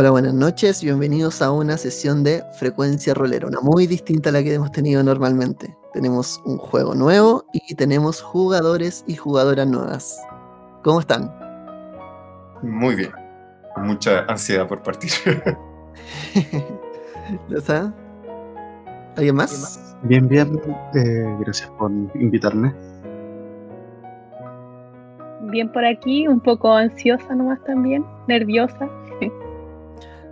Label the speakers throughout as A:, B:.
A: Hola, buenas noches, bienvenidos a una sesión de Frecuencia Rolera, una muy distinta a la que hemos tenido normalmente. Tenemos un juego nuevo y tenemos jugadores y jugadoras nuevas. ¿Cómo están?
B: Muy bien, con mucha ansiedad por partir.
A: ¿Lo sabes? ¿Alguien más?
C: Bien, bien, eh, gracias por invitarme.
D: Bien por aquí, un poco ansiosa nomás también, nerviosa.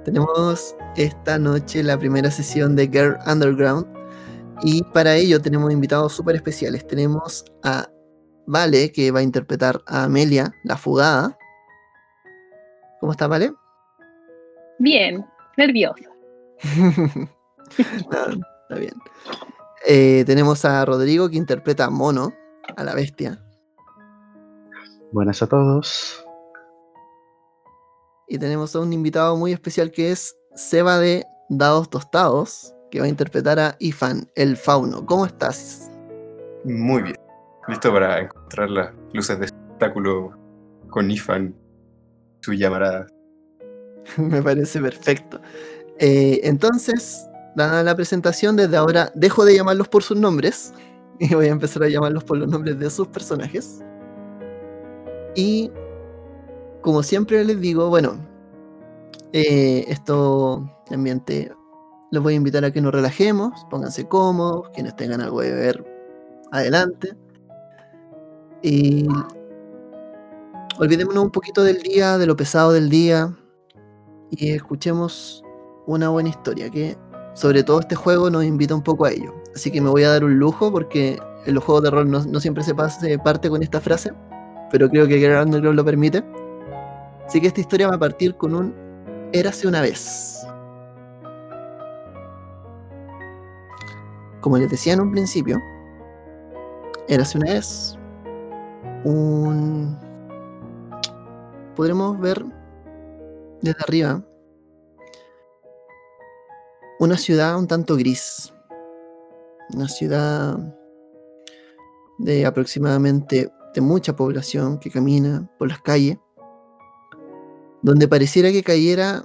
A: Tenemos esta noche la primera sesión de Girl Underground y para ello tenemos invitados súper especiales. Tenemos a Vale, que va a interpretar a Amelia, la fugada. ¿Cómo está, Vale?
D: Bien, nerviosa.
A: No, está bien. Eh, tenemos a Rodrigo, que interpreta a Mono, a la bestia.
C: Buenas a todos.
A: Y tenemos a un invitado muy especial que es Seba de Dados Tostados, que va a interpretar a Ifan, el fauno. ¿Cómo estás?
B: Muy bien. Listo para encontrar las luces de espectáculo con Ifan, su llamarada.
A: Me parece perfecto. Eh, entonces, dada la presentación, desde ahora dejo de llamarlos por sus nombres y voy a empezar a llamarlos por los nombres de sus personajes. Y como siempre les digo, bueno, eh, esto ambiente los voy a invitar a que nos relajemos, pónganse cómodos, quienes tengan algo de ver, adelante. Y olvidémonos un poquito del día, de lo pesado del día, y escuchemos una buena historia que sobre todo este juego nos invita un poco a ello. Así que me voy a dar un lujo porque en los juegos de rol no, siempre se, pasa- parte con esta frase, pero creo que Grand lo permite. Así que esta historia va a partir con un Érase una vez. Como les decía en un principio, Érase una vez un... Podremos ver desde arriba una ciudad un tanto gris. Una ciudad de aproximadamente de mucha población que camina por las calles, donde pareciera que cayera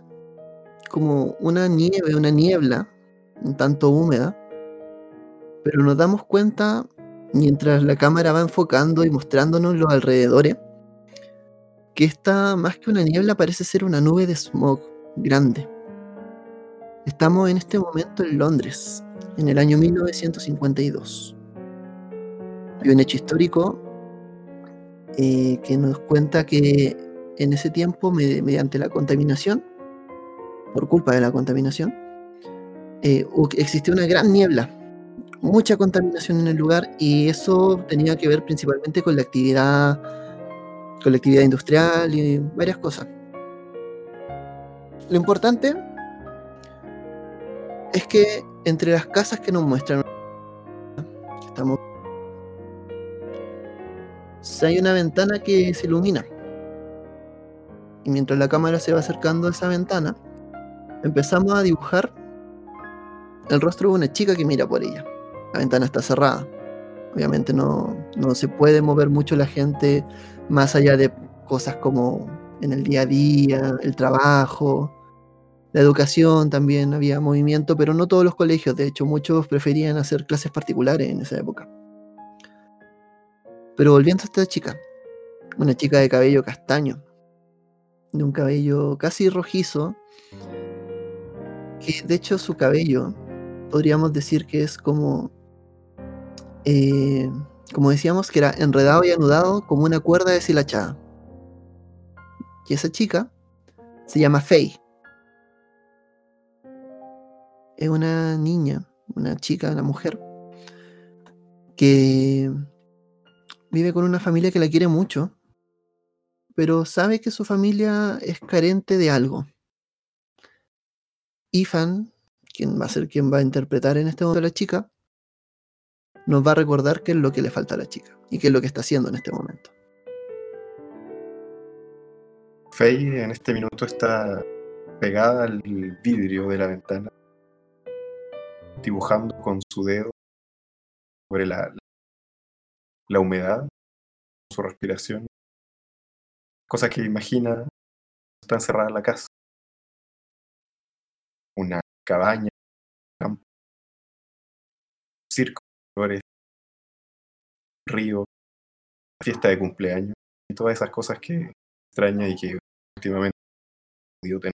A: como una nieve, una niebla, un tanto húmeda, pero nos damos cuenta mientras la cámara va enfocando y mostrándonos los alrededores, que esta más que una niebla parece ser una nube de smog grande. Estamos en este momento en Londres, en el año 1952. Hay un hecho histórico eh, que nos cuenta que en ese tiempo, me- mediante la contaminación, por culpa de la contaminación, eh, existió una gran niebla, mucha contaminación en el lugar y eso tenía que ver principalmente con la actividad, con la actividad industrial y varias cosas. Lo importante es que entre las casas que nos muestran, estamos, hay una ventana que se ilumina. Y mientras la cámara se va acercando a esa ventana, empezamos a dibujar el rostro de una chica que mira por ella. La ventana está cerrada. Obviamente no, no se puede mover mucho la gente más allá de cosas como en el día a día, el trabajo, la educación también había movimiento, pero no todos los colegios, de hecho muchos preferían hacer clases particulares en esa época. Pero volviendo a esta chica, una chica de cabello castaño, de un cabello casi rojizo, que de hecho su cabello podríamos decir que es como, eh, como decíamos, que era enredado y anudado como una cuerda deshilachada. Y esa chica se llama Faye. Es una niña, una chica, una mujer, que vive con una familia que la quiere mucho, pero sabe que su familia es carente de algo. Ifan, quien va a ser quien va a interpretar en este momento a la chica, nos va a recordar qué es lo que le falta a la chica y qué es lo que está haciendo en este momento.
B: Faye en este minuto está pegada al vidrio de la ventana, dibujando con su dedo sobre la, la humedad, su respiración, cosas que imagina está encerrada en la casa. una cabaña, un campo, un circo, flores, río, fiesta de cumpleaños y todas esas cosas que extraña y que últimamente he podido tener.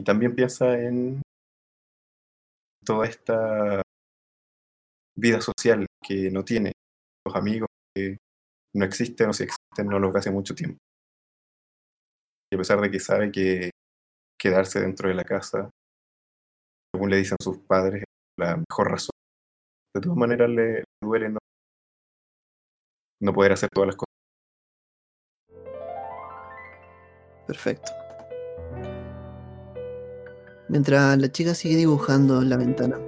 B: Y también piensa en toda esta vida social que no tiene, los amigos que no existen o si existen no los ve hace mucho tiempo. Y a pesar de que sabe que quedarse dentro de la casa, según le dicen sus padres, es la mejor razón. De todas maneras le, le duele no, no poder hacer todas las cosas.
A: Perfecto. Mientras la chica sigue dibujando en la ventana,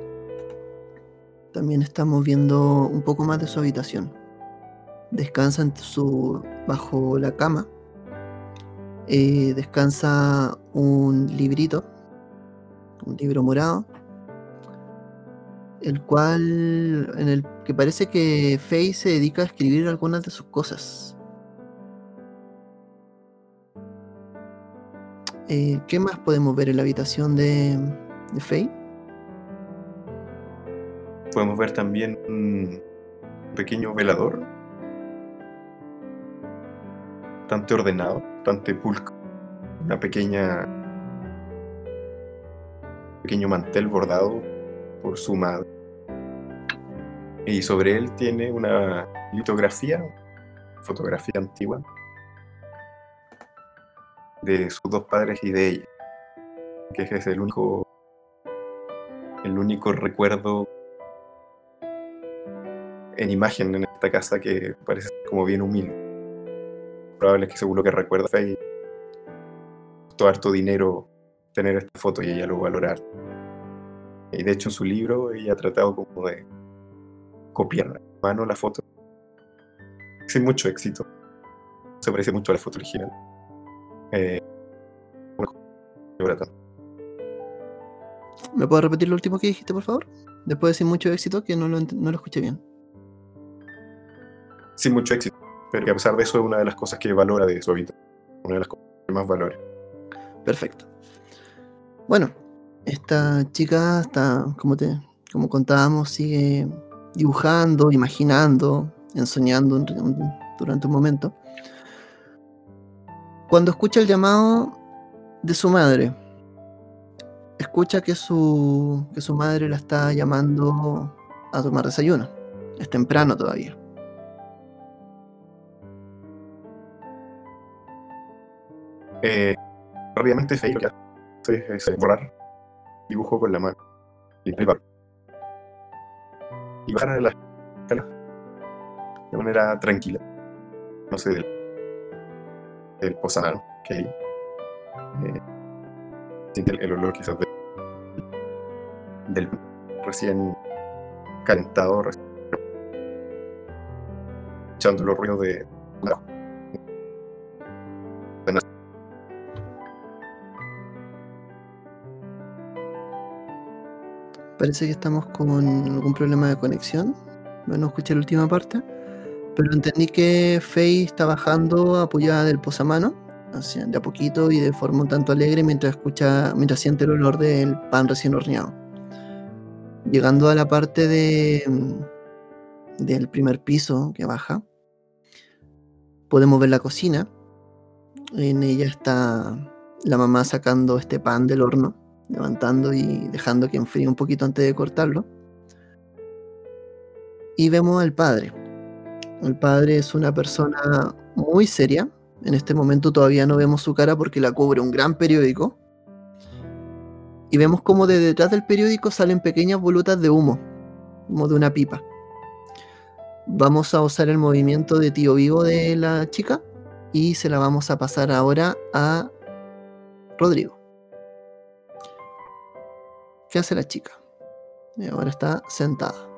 A: también estamos viendo un poco más de su habitación. Descansa su, bajo la cama. eh, descansa un librito, un libro morado, el cual, en el que parece que Faye se dedica a escribir algunas de sus cosas. Eh, ¿Qué más podemos ver en la habitación de, de Faye?
B: Podemos ver también un pequeño velador, bastante ordenado, bastante pulcro, una pequeña pequeño mantel bordado por su madre. Y sobre él tiene una litografía, fotografía antigua de sus dos padres y de ella, que es el único el único recuerdo en imagen en esta casa que parece como bien humilde. Probable es que según lo que recuerda Faye, costó harto dinero tener esta foto y ella lo valorar. Y de hecho en su libro ella ha tratado como de copiar a mano la foto. Sin mucho éxito. Se parece mucho a la foto original. Eh.
A: ¿Me puedo repetir lo último que dijiste, por favor? Después de sin mucho éxito, que no lo, no lo escuché bien.
B: sin mucho éxito, pero a pesar de eso es una de las cosas que valora de su habitación, una de las cosas que más valora.
A: Perfecto. Bueno, esta chica está, como te, como contábamos, sigue dibujando, imaginando, ensoñando durante un momento. Cuando escucha el llamado de su madre, escucha que su, que su madre la está llamando a tomar desayuno. Es temprano todavía.
B: Eh, rápidamente Faye lo que hace es, es borrar dibujo con la mano y. Y bajar a la escala de manera tranquila. No sé, del, del que hay. Eh, siente el, el olor quizás de- del recién calentado, recién echando los ruidos de
A: Parece que estamos con algún problema de conexión. No escuché la última parte. Pero entendí que Faye está bajando apoyada del posamano, así, de a poquito y de forma un tanto alegre mientras escucha, mientras siente el olor del pan recién horneado. Llegando a la parte de, mm, del primer piso que baja, podemos ver la cocina. En ella está la mamá sacando este pan del horno levantando y dejando que enfríe un poquito antes de cortarlo. Y vemos al padre. El padre es una persona muy seria. En este momento todavía no vemos su cara porque la cubre un gran periódico. Y vemos como de detrás del periódico salen pequeñas volutas de humo, como de una pipa. Vamos a usar el movimiento de tío vivo de la chica y se la vamos a pasar ahora a Rodrigo. ¿Qué hace la chica? Y ahora está sentada.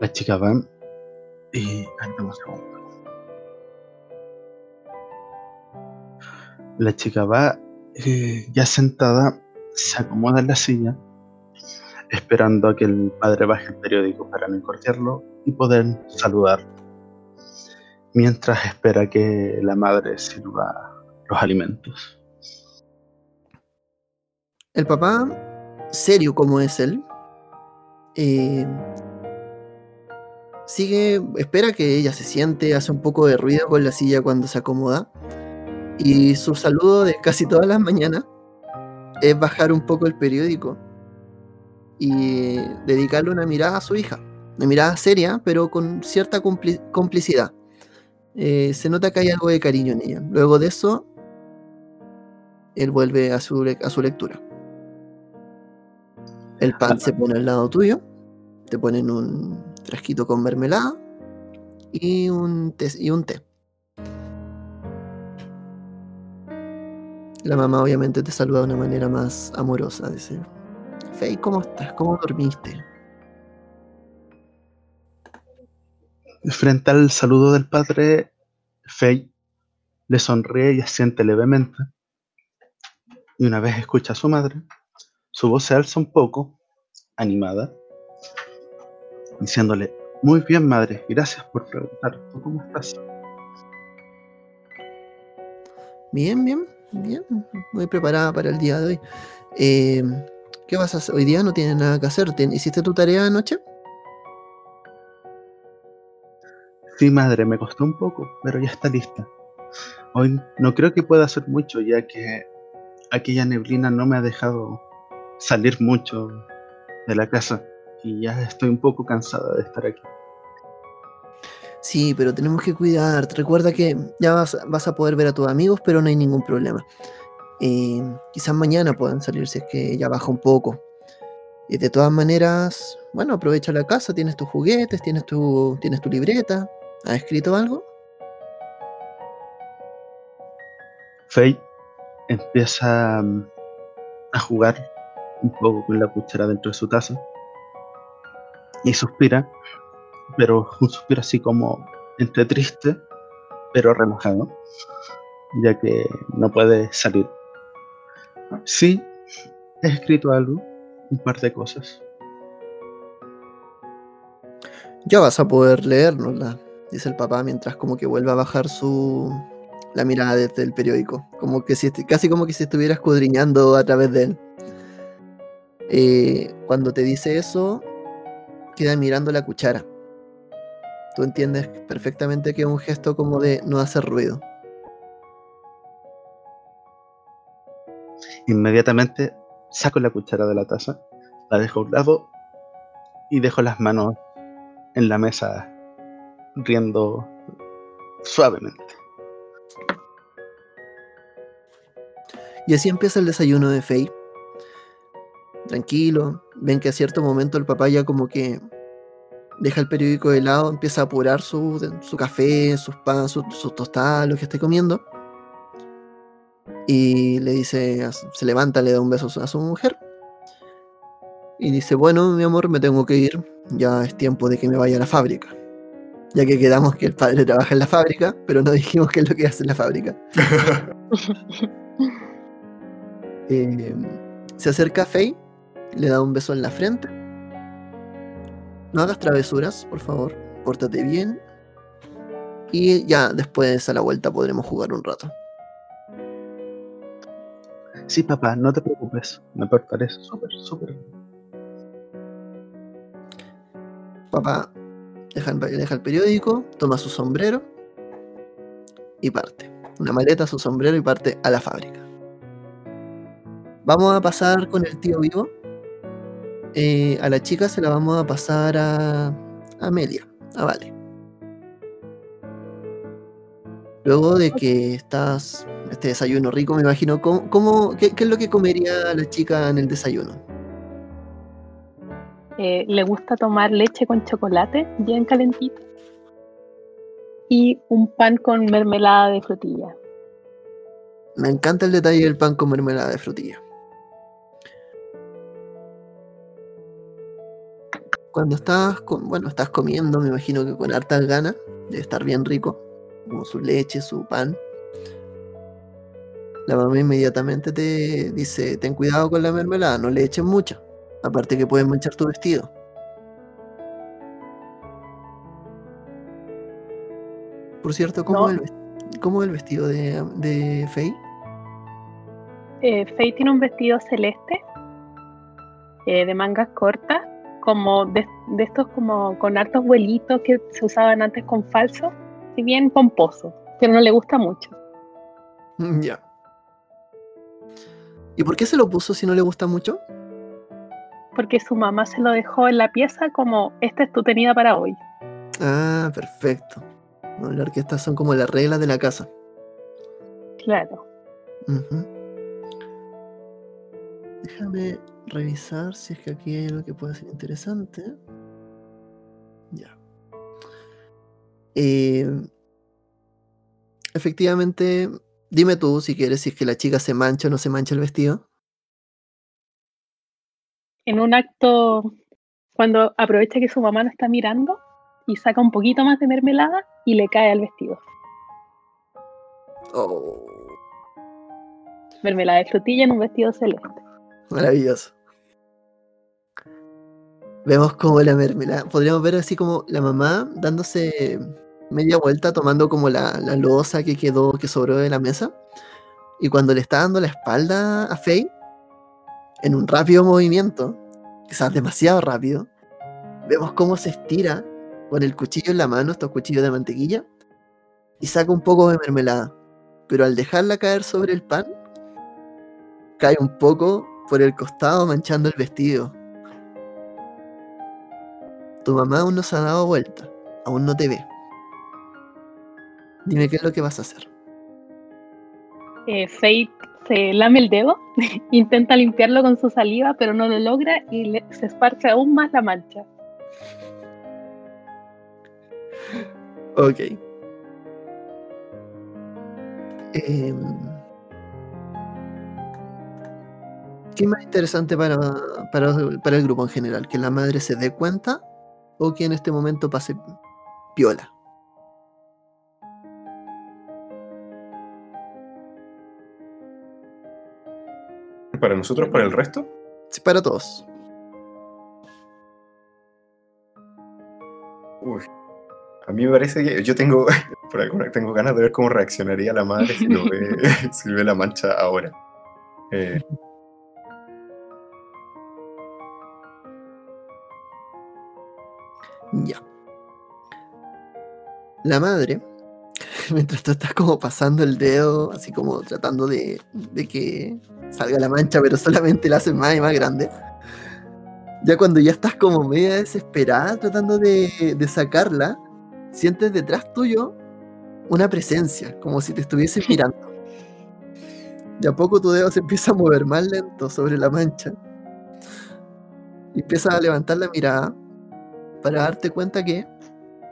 C: La chica va y. dame un segundo. La chica va eh, ya sentada, se acomoda en la silla, esperando a que el padre baje el periódico para no cortearlo y poder saludar mientras espera que la madre sirva los alimentos.
A: El papá, serio como es él, eh, sigue, espera que ella se siente, hace un poco de ruido con la silla cuando se acomoda. Y su saludo de casi todas las mañanas es bajar un poco el periódico y dedicarle una mirada a su hija. Una mirada seria, pero con cierta complicidad. Eh, se nota que hay algo de cariño en ella. Luego de eso, él vuelve a su, a su lectura. El pan se pone al lado tuyo, te ponen un frasquito con mermelada y un té. Y un té. La mamá obviamente te saluda de una manera más amorosa, dice, Fey, ¿cómo estás? ¿Cómo dormiste?
C: Frente al saludo del padre, Fey le sonríe y asiente levemente. Y una vez escucha a su madre, su voz se alza un poco, animada, diciéndole, muy bien madre, gracias por preguntar, ¿tú cómo estás?
A: Bien, bien, bien, muy preparada para el día de hoy. Eh, ¿Qué vas a hacer? Hoy día no tienes nada que hacer. ¿Hiciste tu tarea anoche?
C: Sí, madre, me costó un poco, pero ya está lista. Hoy no creo que pueda hacer mucho, ya que aquella neblina no me ha dejado salir mucho de la casa y ya estoy un poco cansada de estar aquí.
A: Sí, pero tenemos que cuidar. Recuerda que ya vas, vas a poder ver a tus amigos, pero no hay ningún problema. Eh, quizás mañana puedan salir si es que ya baja un poco. Y de todas maneras, bueno, aprovecha la casa, tienes tus juguetes, tienes tu, tienes tu libreta. ¿Has escrito algo?
C: Faye empieza mm, a jugar un poco con la cuchara dentro de su taza y suspira, pero un suspiro así como entre triste, pero relajado, ya que no puede salir. Sí, he escrito algo, un par de cosas.
A: Ya vas a poder leérnosla, dice el papá mientras como que vuelve a bajar su la mirada desde el periódico, como que si casi como que estuviera escudriñando a través de él. Eh, cuando te dice eso, queda mirando la cuchara. Tú entiendes perfectamente que es un gesto como de no hacer ruido.
C: Inmediatamente saco la cuchara de la taza, la dejo a un lado y dejo las manos en la mesa riendo suavemente.
A: Y así empieza el desayuno de Faye. Tranquilo, ven que a cierto momento el papá ya como que deja el periódico de lado, empieza a apurar su, su café, sus pan, sus, tostadas, lo que esté comiendo. Y le dice, se levanta, le da un beso a su mujer. Y dice, bueno, mi amor, me tengo que ir. Ya es tiempo de que me vaya a la fábrica. Ya que quedamos que el padre trabaja en la fábrica, pero no dijimos qué es lo que hace en la fábrica. Eh, se acerca a Faye, le da un beso en la frente. No hagas travesuras, por favor. Pórtate bien. Y ya después a la vuelta podremos jugar un rato.
C: Sí, papá, no te preocupes. Me portaré súper, súper.
A: Papá deja, deja el periódico, toma su sombrero y parte. Una maleta, su sombrero y parte a la fábrica. Vamos a pasar con el tío vivo. Eh, a la chica se la vamos a pasar a, Amelia, a Vale. Luego de que estás este desayuno rico, me imagino, ¿cómo, qué, es lo que comería la chica en el desayuno?
D: Eh, le gusta tomar leche con chocolate, bien calentito, y un pan con mermelada de frutilla.
A: Me encanta el detalle del pan con mermelada de frutilla. Cuando estás, con, bueno, estás comiendo, me imagino que con hartas ganas, debe estar bien rico, como su leche, su pan. La mamá inmediatamente te dice, ten cuidado con la mermelada, no le eches mucha. Aparte que puedes manchar tu vestido. Por cierto, ¿cómo,
D: No.
A: es, el, ves- cómo es el vestido de, de Faye?
D: Eh, Faye tiene un vestido celeste eh, de mangas cortas, como de, de estos como con hartos vuelitos que se usaban antes con falso, si bien pomposo, pero no le gusta mucho.
A: Ya. ¿Y por qué se lo puso si no le gusta mucho?
D: Porque su mamá se lo dejó en la pieza como esta es tu tenida para hoy.
A: Ah, perfecto. No, la orquesta son como las reglas de la casa.
D: Claro.
A: Ujú. Déjame revisar si es que aquí hay algo que pueda ser interesante. Ya. Eh, efectivamente, dime tú si quieres si es que la chica se mancha o no se mancha el vestido.
D: En un acto, cuando aprovecha que su mamá no está mirando y saca un poquito más de mermelada y le cae al vestido.
A: Oh,
D: Mermelada de frutilla en un vestido celeste.
A: maravilloso. Vemos como la mermelada. Podríamos ver así como la mamá dándose media vuelta, tomando como la, la losa que quedó, que sobró de la mesa. Y cuando le está dando la espalda a Faye, en un rápido movimiento, quizás demasiado rápido, vemos cómo se estira con el cuchillo en la mano, estos cuchillos de mantequilla, y saca un poco de mermelada. Pero al dejarla caer sobre el pan, cae un poco por el costado manchando el vestido. Tu mamá aún no se ha dado vuelta, aún no te ve. Dime qué es lo que vas a hacer.
D: Eh, se lame el dedo, intenta limpiarlo con su saliva, pero no lo logra y se esparce aún más la mancha.
A: Ok. Em, ¿Qué más interesante para, para el grupo en general? ¿Que la madre se dé cuenta o que en este momento pase piola?
B: Para nosotros, para el resto,
A: Sí, para todos.
B: uy, a mí me parece que yo tengo, por alguna, tengo ganas de ver cómo reaccionaría la madre si, lo ve, si ve la mancha ahora. Eh,
A: Ya. La madre, mientras tú estás como pasando el dedo, así como tratando de, de que salga la mancha, pero solamente la haces más y más grande. Ya cuando ya estás como media desesperada tratando de, de sacarla, sientes detrás tuyo una presencia, como si te estuviese mirando. De a poco tu dedo se empieza a mover más lento sobre la mancha. Y empiezas a levantar la mirada para darte cuenta que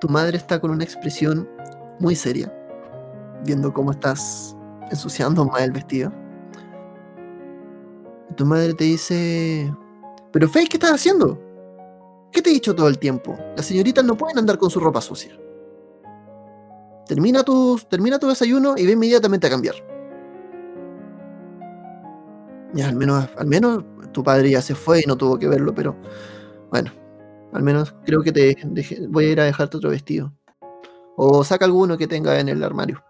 A: tu madre está con una expresión muy seria, viendo cómo estás ensuciando más el vestido. Tu madre te dice, pero Faye, ¿qué estás haciendo? ¿Qué te he dicho todo el tiempo? Las señoritas no pueden andar con su ropa sucia. Termina tu, termina tu desayuno y ve inmediatamente a cambiar. Ya, al menos, al menos tu padre ya se fue y no tuvo que verlo, pero bueno, al menos creo que te deje- voy a ir a dejarte otro vestido. O saca alguno que tenga en el armario.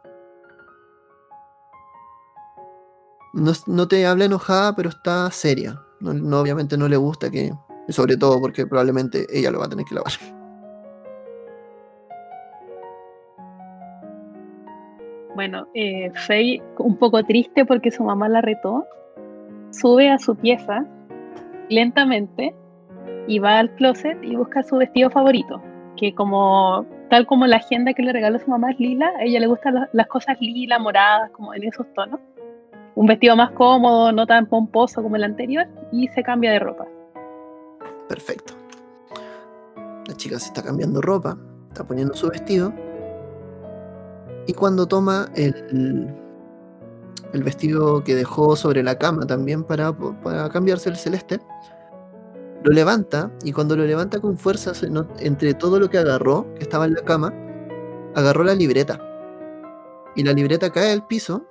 A: No, no te habla enojada, pero está seria. No, obviamente no le gusta que. Sobre todo porque probablemente ella lo va a tener que lavar.
D: Bueno, eh, Faye, un poco triste porque su mamá la retó, sube a su pieza lentamente y va al closet y busca su vestido favorito, que como tal como la agenda que le regaló su mamá es lila, a ella le gustan la- las cosas lila, moradas, como en esos tonos. Un vestido más cómodo, no tan pomposo como el anterior, y se cambia de ropa.
A: Perfecto. La chica se está cambiando ropa, está poniendo su vestido. Y cuando toma el, vestido que dejó sobre la cama también para, para cambiarse el celeste, lo levanta y cuando lo levanta con fuerza, entre todo lo que agarró, que estaba en la cama, agarró la libreta. Y la libreta cae al piso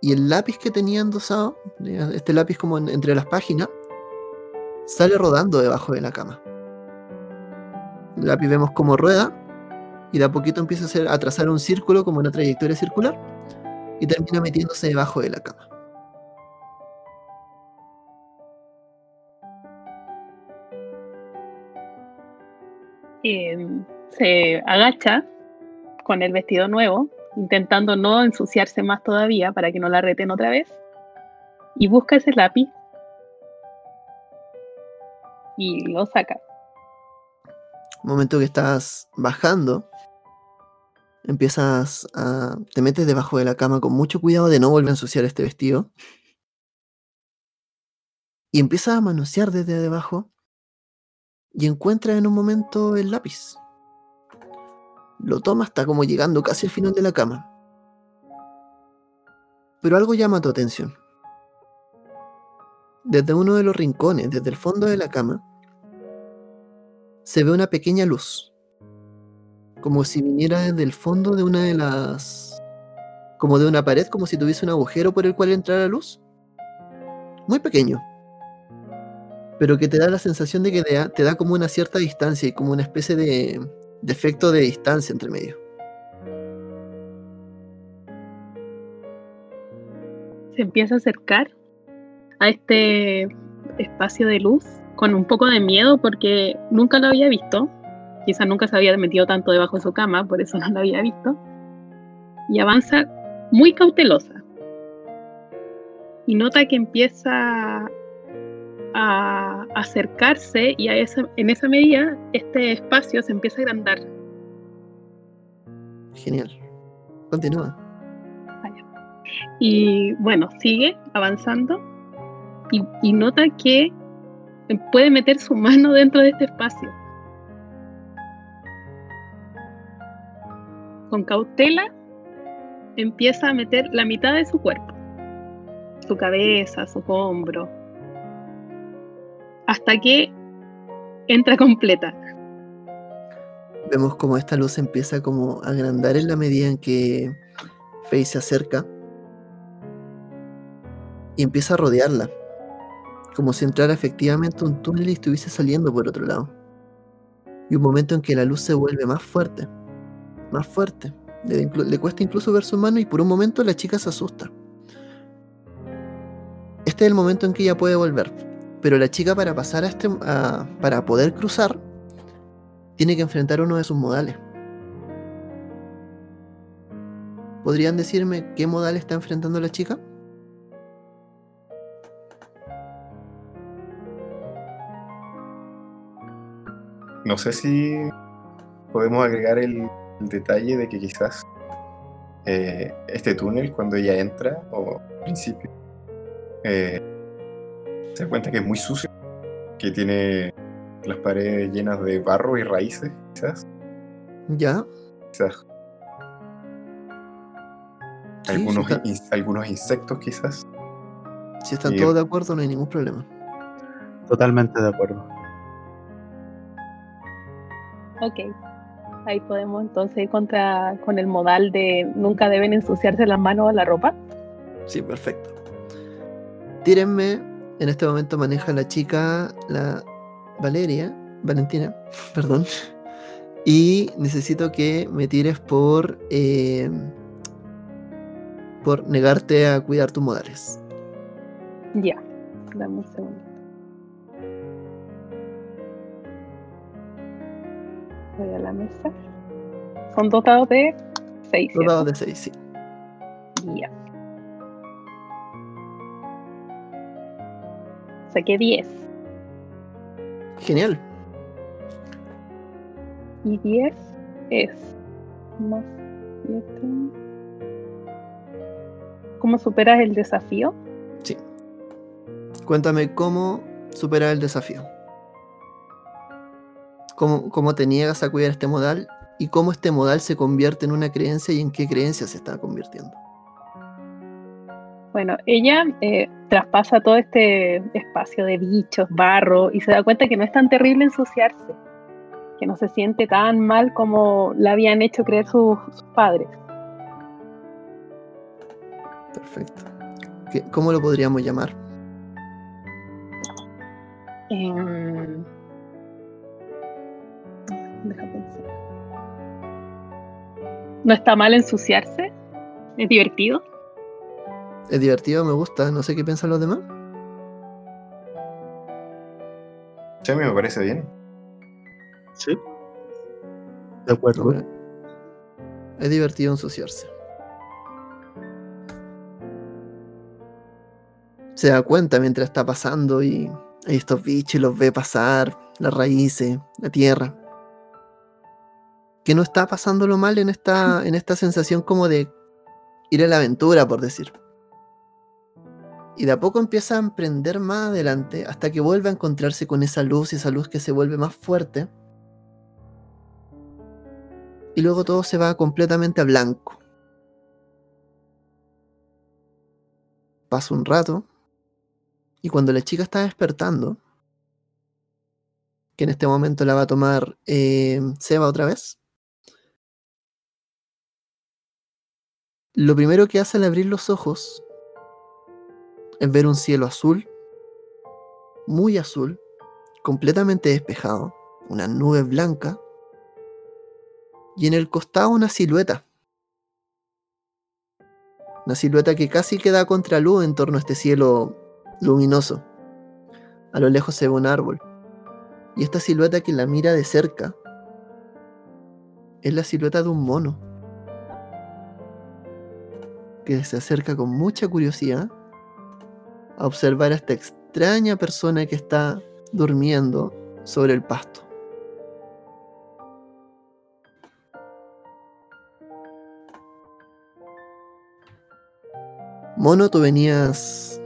A: y el lápiz que tenía endosado, eh, este lápiz como en- entre las páginas, sale rodando debajo de la cama. El lápiz vemos como rueda y de a poquito empieza a, hacer, trazar un círculo como una trayectoria circular y termina metiéndose debajo de la cama.
D: Em, se agacha con el vestido nuevo, intentando no ensuciarse más todavía para que no la reten otra vez, y busca ese lápiz y lo saca.
A: momento que estás bajando, empiezas a. te metes debajo de la cama con mucho cuidado de no volver a ensuciar este vestido. Y empiezas a manosear desde debajo y encuentras en un momento el lápiz. Lo toma, está como llegando casi al final de la cama. Pero algo llama tu atención. Desde uno de los rincones, desde el fondo de la cama, se ve una pequeña luz. Como si viniera desde el fondo de una de las... como de una pared, como si tuviese un agujero por el cual entrara luz. Muy pequeño. Pero que te da la sensación de que te da como una cierta distancia y como una especie de, de efecto de distancia entre medio.
D: Se empieza a acercar a este espacio de luz con un poco de miedo porque nunca lo había visto. Quizás nunca se había metido tanto debajo de su cama, por eso no lo había visto. Y avanza muy cautelosa. Y nota que empieza a acercarse y a esa, en esa medida este espacio se empieza a agrandar.
A: Genial. Continúa.
D: Y bueno, sigue avanzando y, y nota que puede meter su mano dentro de este espacio. Con cautela empieza a meter la mitad de su cuerpo, su cabeza, su hombro, hasta que entra completa.
A: Vemos como esta luz empieza como a agrandar en la medida en que Faye se acerca y empieza a rodearla, como si entrara efectivamente un túnel y estuviese saliendo por otro lado. Y un momento en que la luz se vuelve más fuerte, más fuerte. Le, le cuesta incluso ver su mano y por un momento la chica se asusta. Este es el momento en que ella puede volver. Pero la chica para pasar a este. para poder cruzar. Tiene que enfrentar uno de sus modales. ¿Podrían decirme qué modal está enfrentando la chica?
B: No sé si podemos agregar el, el detalle de que quizás eh, este túnel, cuando ella entra, o al principio, eh, se da cuenta que es muy sucio, que tiene las paredes llenas de barro y raíces, quizás.
A: Ya.
B: quizás
A: Sí,
B: algunos,
A: sí, está-
B: in- algunos insectos, quizás.
A: si están
B: y-
A: todos de acuerdo, no hay ningún problema.
C: Totalmente de acuerdo.
D: Ok. Ahí podemos entonces ir contra, con el modal de nunca deben ensuciarse las manos o la ropa.
A: Sí, perfecto. Tírenme. En este momento maneja la chica, la Valeria, Valentina, perdón. Y necesito que me tires por. eh, por negarte a cuidar tus modales.
D: Ya. Dame un segundo. Voy a la mesa. Son dos dados de 6.
A: Dos dados de 6, sí.
D: Ya. Saqué 10.
A: Genial.
D: Y 10 es más 7. ¿Cómo superas el desafío?
A: Sí. Cuéntame cómo superar el desafío. Cómo, cómo te niegas a cuidar este modal y cómo este modal se convierte en una creencia y en qué creencia se está convirtiendo.
D: Bueno, ella eh, traspasa todo este espacio de bichos, barro, y se da cuenta que no es tan terrible ensuciarse, que no se siente tan mal como la habían hecho creer sus, sus padres.
A: Perfecto. ¿Qué- ¿Cómo lo podríamos llamar?
D: Em, Deja pensar. no está mal ensuciarse. Es divertido.
A: Es divertido, me gusta. No sé qué piensan los demás.
B: Sí, a mí me parece bien.
C: Sí. De acuerdo.
A: Es divertido ensuciarse. Se da cuenta mientras está pasando y hay estos bichos los ve pasar, las raíces, la tierra. Que no está pasándolo mal en esta, en esta sensación como de ir a la aventura, por decir. Y de a poco empieza a emprender más adelante hasta que vuelve a encontrarse con esa luz y esa luz que se vuelve más fuerte. Y luego todo se va completamente a blanco. Pasa un rato. Y cuando la chica está despertando, que en este momento la va a tomar eh, Seba otra vez, lo primero que hace al abrir los ojos es ver un cielo azul, muy azul, completamente despejado, una nube blanca, y en el costado una silueta. Una silueta que casi queda contra luz en torno a este cielo luminoso. A lo lejos se ve un árbol. Y esta silueta que la mira de cerca es la silueta de un mono que se acerca con mucha curiosidad a observar a esta extraña persona que está durmiendo sobre el pasto. Mono, tú venías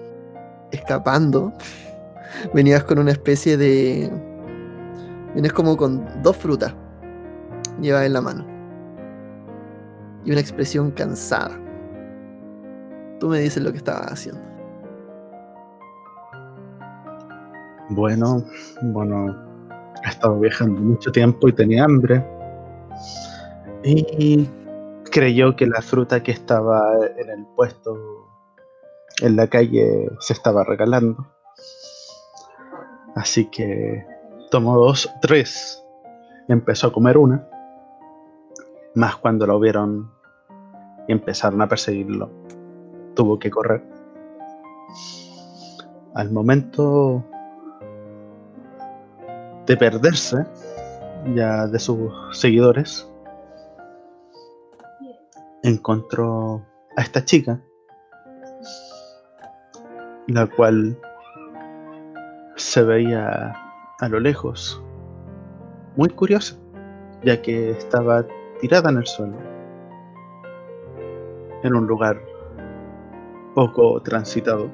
A: escapando. Venías con una especie de. Vienes como con dos frutas. Llevas en la mano. Y una expresión cansada. Tú me dices lo que estabas haciendo.
C: Bueno, bueno, he estado viajando mucho tiempo y tenía hambre. Y creyó que la fruta que estaba en el puesto en la calle se estaba regalando. Así que tomó dos, tres. Empezó a comer una. Más cuando lo vieron y empezaron a perseguirlo tuvo que correr. Al momento de perderse ya de sus seguidores, encontró a esta chica, la cual se veía a lo lejos, muy curiosa, ya que estaba tirada en el suelo, en un lugar poco transitado.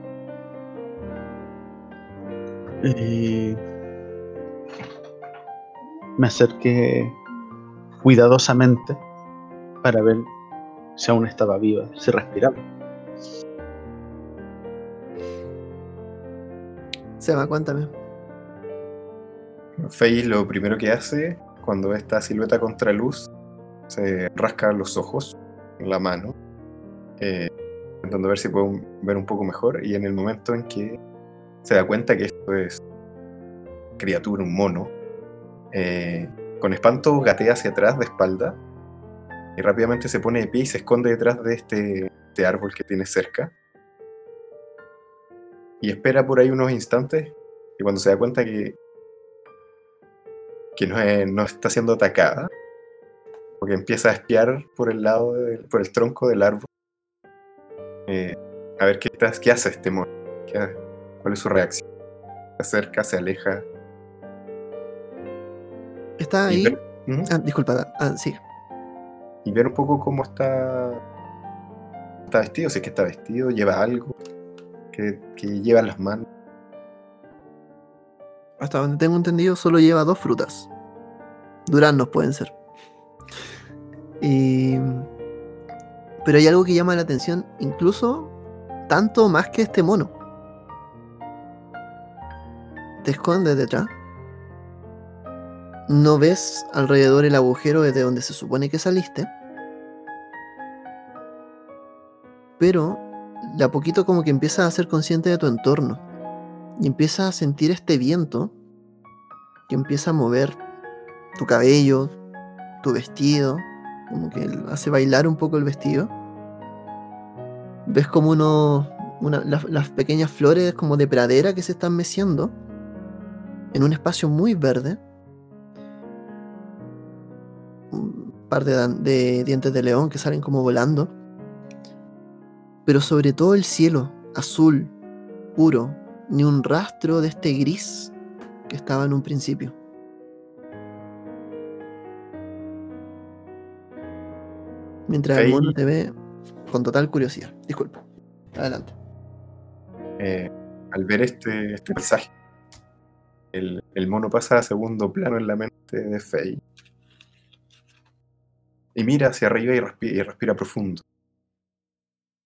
C: Y me acerqué cuidadosamente para ver si aún estaba viva, si respiraba.
A: Seba, cuéntame.
B: Faye lo primero que hace cuando ve esta silueta contra luz, se rasca los ojos la mano. Eh, intentando ver si puedo ver un poco mejor, y en el momento en que se da cuenta que esto es criatura, un mono, eh, con espanto gatea hacia atrás de espalda y rápidamente se pone de pie y se esconde detrás de este, este árbol que tiene cerca. Y espera por ahí unos instantes y cuando se da cuenta que, que no, no está siendo atacada, porque empieza a espiar por el lado, por el tronco del árbol, eh, a ver qué, qué hace este mono, cuál es su reacción. Se acerca, se aleja.
A: Está ahí. Ah, disculpa, ah, sigue.
B: Y ver un poco cómo está, está vestido, si es que está vestido, lleva algo que, que lleva en las manos.
A: Hasta donde tengo entendido, solo lleva dos frutas. Duranos pueden ser. Y pero hay algo que llama la atención, incluso tanto más que este mono. Te escondes detrás. No ves alrededor el agujero desde donde se supone que saliste. Pero de a poquito como que empiezas a ser consciente de tu entorno. Y empiezas a sentir este viento que empieza a mover tu cabello, tu vestido, como que hace bailar un poco el vestido. Ves como uno, una, las, las pequeñas flores como de pradera que se están meciendo en un espacio muy verde. Un par de, dientes de león que salen como volando. Pero sobre todo el cielo, azul, puro, ni un rastro de este gris que estaba en un principio. Mientras el mono te ve con total curiosidad. Disculpa. Adelante.
B: Eh, al ver este, este mensaje, el, el mono pasa a segundo plano en la mente de Faye. Y mira hacia arriba y respira, y respira profundo.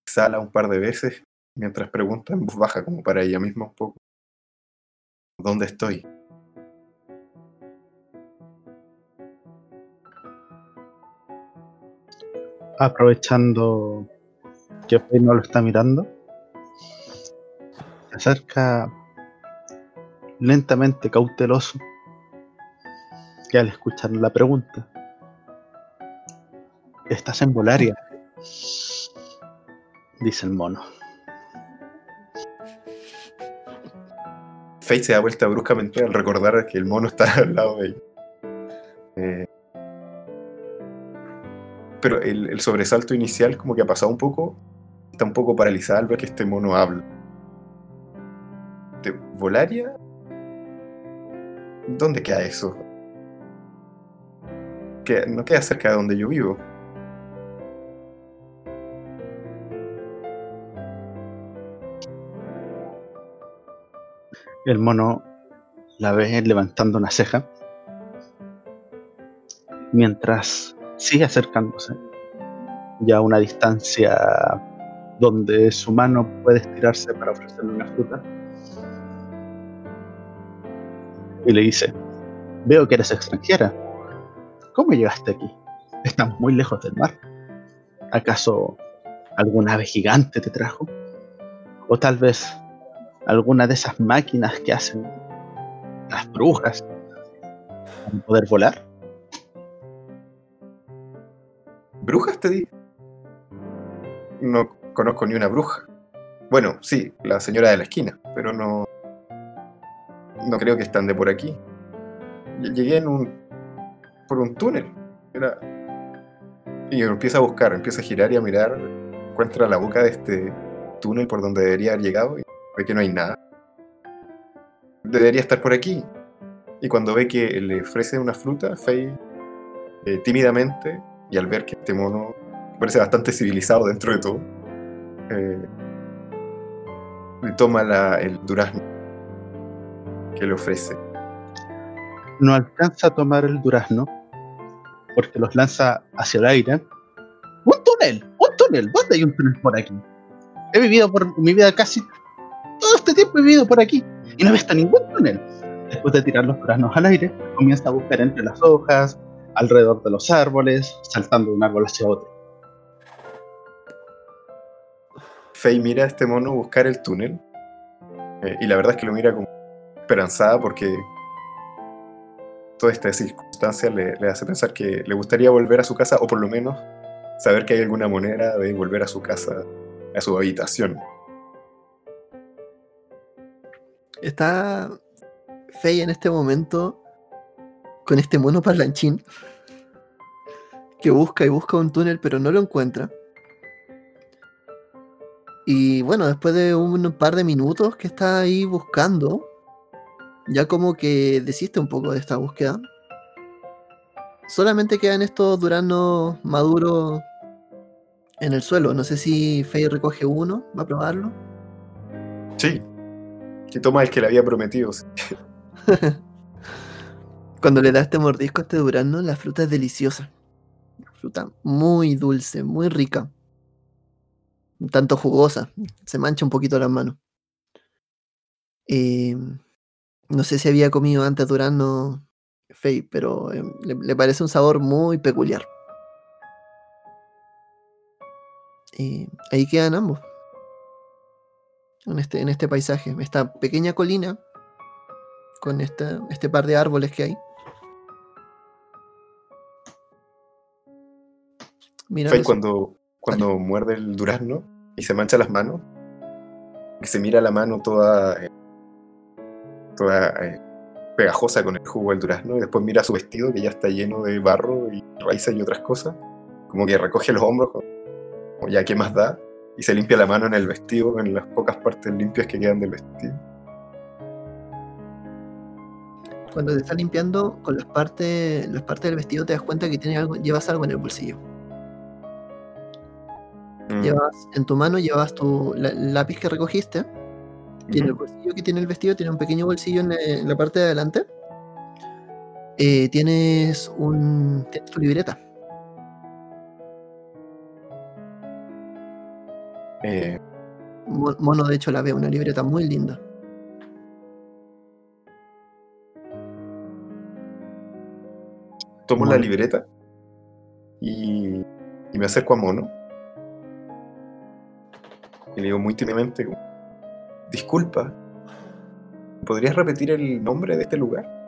B: Exhala un par de veces mientras pregunta en voz baja, como para ella misma un poco. ¿Dónde estoy?
C: aprovechando que Fey no lo está mirando, se acerca lentamente, cauteloso, que al escuchar la pregunta, estás en Volaria, dice el mono.
B: Faye se da vuelta bruscamente al recordar que el mono está al lado de ella. Eh, pero el, el sobresalto inicial como que ha pasado un poco, está un poco paralizada al ver que este mono habla. ¿De Volaria? ¿Dónde queda eso? Que no queda cerca de donde yo vivo.
C: El mono la ve levantando una ceja mientras sigue acercándose ya a una distancia donde su mano puede estirarse para ofrecerle una fruta. Y le dice, veo que eres extranjera. ¿Cómo llegaste aquí? Estamos muy lejos del mar. ¿Acaso alguna ave gigante te trajo? ¿O tal vez alguna de esas máquinas que hacen las brujas para poder volar?
B: ¿Brujas te di? No conozco ni una bruja. Bueno, sí, la señora de la esquina, pero no. No creo que estén de por aquí. Ll- Llegué en un. por un túnel. Era. Y empieza a buscar, empieza a girar y a mirar. Encuentra la boca de este túnel por donde debería haber llegado y ve que no hay nada. Debería estar por aquí. Y cuando ve que le ofrece una fruta, Faye eh, tímidamente y al ver que este mono parece bastante civilizado dentro de todo, eh, le toma el durazno que le ofrece.
C: No alcanza a tomar el durazno porque los lanza hacia el aire. ¡Un túnel! ¡Un túnel! ¿Dónde hay un túnel por aquí? He vivido por mi vida casi todo este tiempo he vivido por aquí y no he visto ningún túnel. Después de tirar los duraznos al aire, comienza a buscar entre las hojas, alrededor de los árboles, saltando de un árbol hacia otro.
B: Faye mira a este mono buscar el túnel eh, y la verdad es que lo mira como esperanzada porque toda esta circunstancia le hace pensar que le gustaría volver a su casa o por lo menos saber que hay alguna manera de volver a su casa, a su habitación.
A: Está Faye en este momento con este mono parlanchín que busca y busca un túnel pero no lo encuentra. Y bueno, después de un par de minutos que está ahí buscando, ya como que desiste un poco de esta búsqueda. Solamente quedan estos duraznos maduros en el suelo. No sé si Faye recoge uno, va a probarlo.
B: Sí. Y toma el que le había prometido.
A: Cuando le da este mordisco a este durazno, la fruta es deliciosa. Fruta muy dulce, muy rica. Un tanto jugosa. Se mancha un poquito las manos. Eh, no sé si había comido antes durazno Faye, pero eh, le, le parece un sabor muy peculiar. Eh, ahí quedan ambos. En este, en este paisaje. Esta pequeña colina con esta- este par de árboles que hay. su-
B: cuando, cuando muerde el durazno y se mancha las manos, que se mira la mano toda, eh, toda eh, pegajosa con el jugo del durazno y después mira su vestido que ya está lleno de barro y raíces y otras cosas, como que recoge los hombros, como ya qué más da, y se limpia la mano en el vestido, en las pocas partes limpias que quedan del vestido.
A: Cuando te está limpiando con las partes, las partes del vestido te das cuenta que tiene algo, llevas algo en el bolsillo.
B: Mm,
A: Llevas, en tu mano llevas tu la- lápiz que recogiste y en el bolsillo que tiene el vestido tiene un pequeño bolsillo en, en la parte de adelante. Eh, tienes un tienes tu libreta.
B: Eh,
A: Mo- Mono de hecho la ve, una libreta muy linda.
B: tomo la libreta y, y me acerco a Mono. Y le digo muy tímidamente, disculpa, ¿podrías repetir el nombre de este lugar?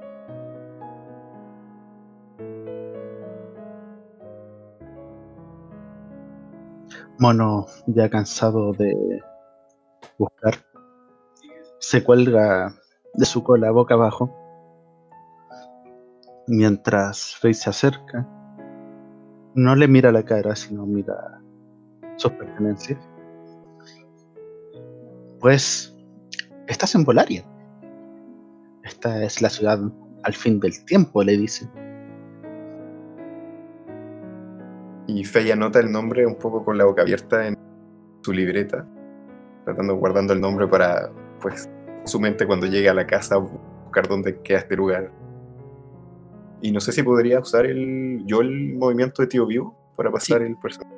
C: Mono, ya cansado de buscar, se cuelga de su cola boca abajo. Mientras Faye se acerca, no le mira la cara, sino mira sus pertenencias. Pues estás en Volaria. Esta es la ciudad al fin del tiempo, le dice.
B: Y Faye anota el nombre un poco con la boca abierta en su libreta, tratando, guardando el nombre para, pues, su mente cuando llegue a la casa buscar dónde queda este lugar. Y no sé si podría usar el, yo el movimiento de tío vivo para pasar el personaje.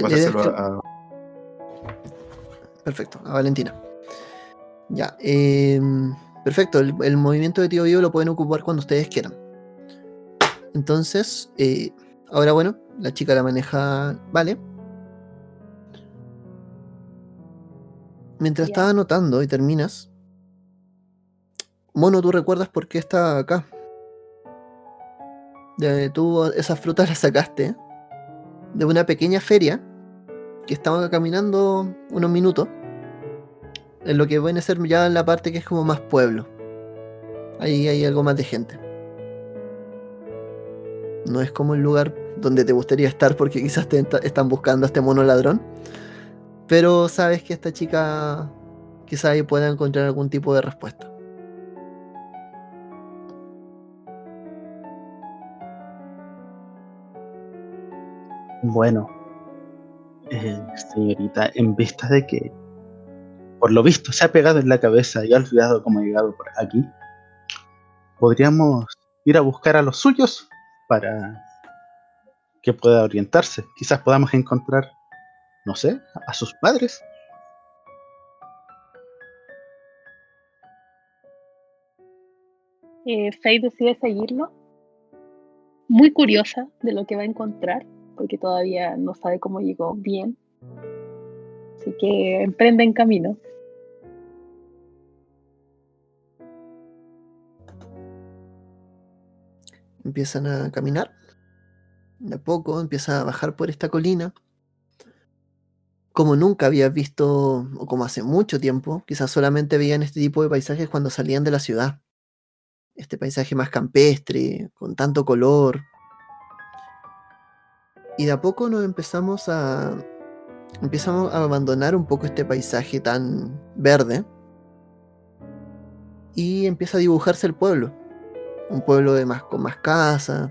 B: Pasárselo a, a-
A: Perfecto, a Valentina. Ya, em, perfecto. El, el movimiento de tío vivo lo pueden ocupar cuando ustedes quieran. Entonces, eh, ahora bueno, la chica la maneja. Vale. Mientras
D: Ya.
A: estás anotando y terminas. Mono, ¿tú recuerdas por qué está acá? De, tú esas frutas las sacaste de una pequeña feria que estaban caminando unos minutos. En lo que viene a ser ya en la parte que es como más pueblo. Ahí hay algo más de gente. No es como el lugar donde te gustaría estar porque quizás te están buscando a este mono ladrón. Pero sabes que esta chica quizás ahí pueda encontrar algún tipo de respuesta.
C: Bueno, eh, señorita, en vista de que, por lo visto, se ha pegado en la cabeza y ha olvidado cómo ha llegado por aquí, podríamos ir a buscar a los suyos para que pueda orientarse. Quizás podamos encontrar, no sé, a sus padres.
D: Eh, Faye decide seguirlo, muy curiosa de lo que va a encontrar, porque todavía no sabe cómo llegó bien. Así que emprende en camino.
A: Empiezan a caminar. De a poco empiezan a bajar por esta colina. Como nunca habías visto, o como hace mucho tiempo, quizás solamente veían este tipo de paisajes cuando salían de la ciudad. Este paisaje más campestre, con tanto color. Y de a poco nos empezamos a. Empezamos a abandonar un poco este paisaje tan verde. Y empieza a dibujarse el pueblo un pueblo de más, con más casas,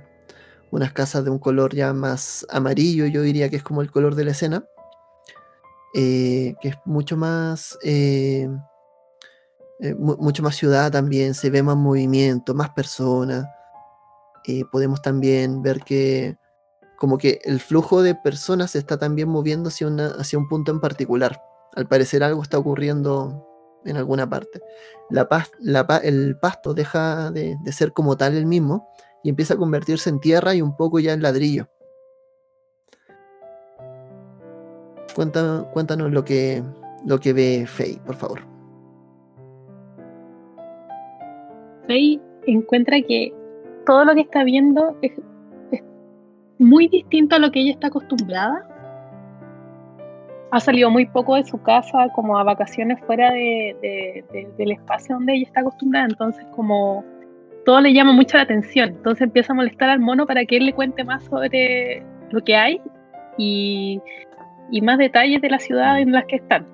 A: unas casas de un color ya más amarillo, yo diría que es como el color de la escena, eh, que es mucho más, eh, eh, mu- mucho más ciudad también, se ve más movimiento, más personas. Eh, podemos también ver que como que el flujo de personas se está también moviendo hacia, una, hacia un punto en particular. Al parecer algo está ocurriendo en alguna parte. La la el pasto deja de, de ser como tal el mismo y empieza a convertirse en tierra y un poco ya en ladrillo. Cuenta- cuéntanos lo que, lo que ve Faye, por favor.
D: Faye encuentra que todo lo que está viendo es, es muy distinto a lo que ella está acostumbrada. Ha salido muy poco de su casa, como a vacaciones fuera de, del espacio donde ella está acostumbrada, entonces como todo le llama mucho la atención, entonces empieza a molestar al mono para que él le cuente más sobre lo que hay y, y más detalles de la ciudad en las que están.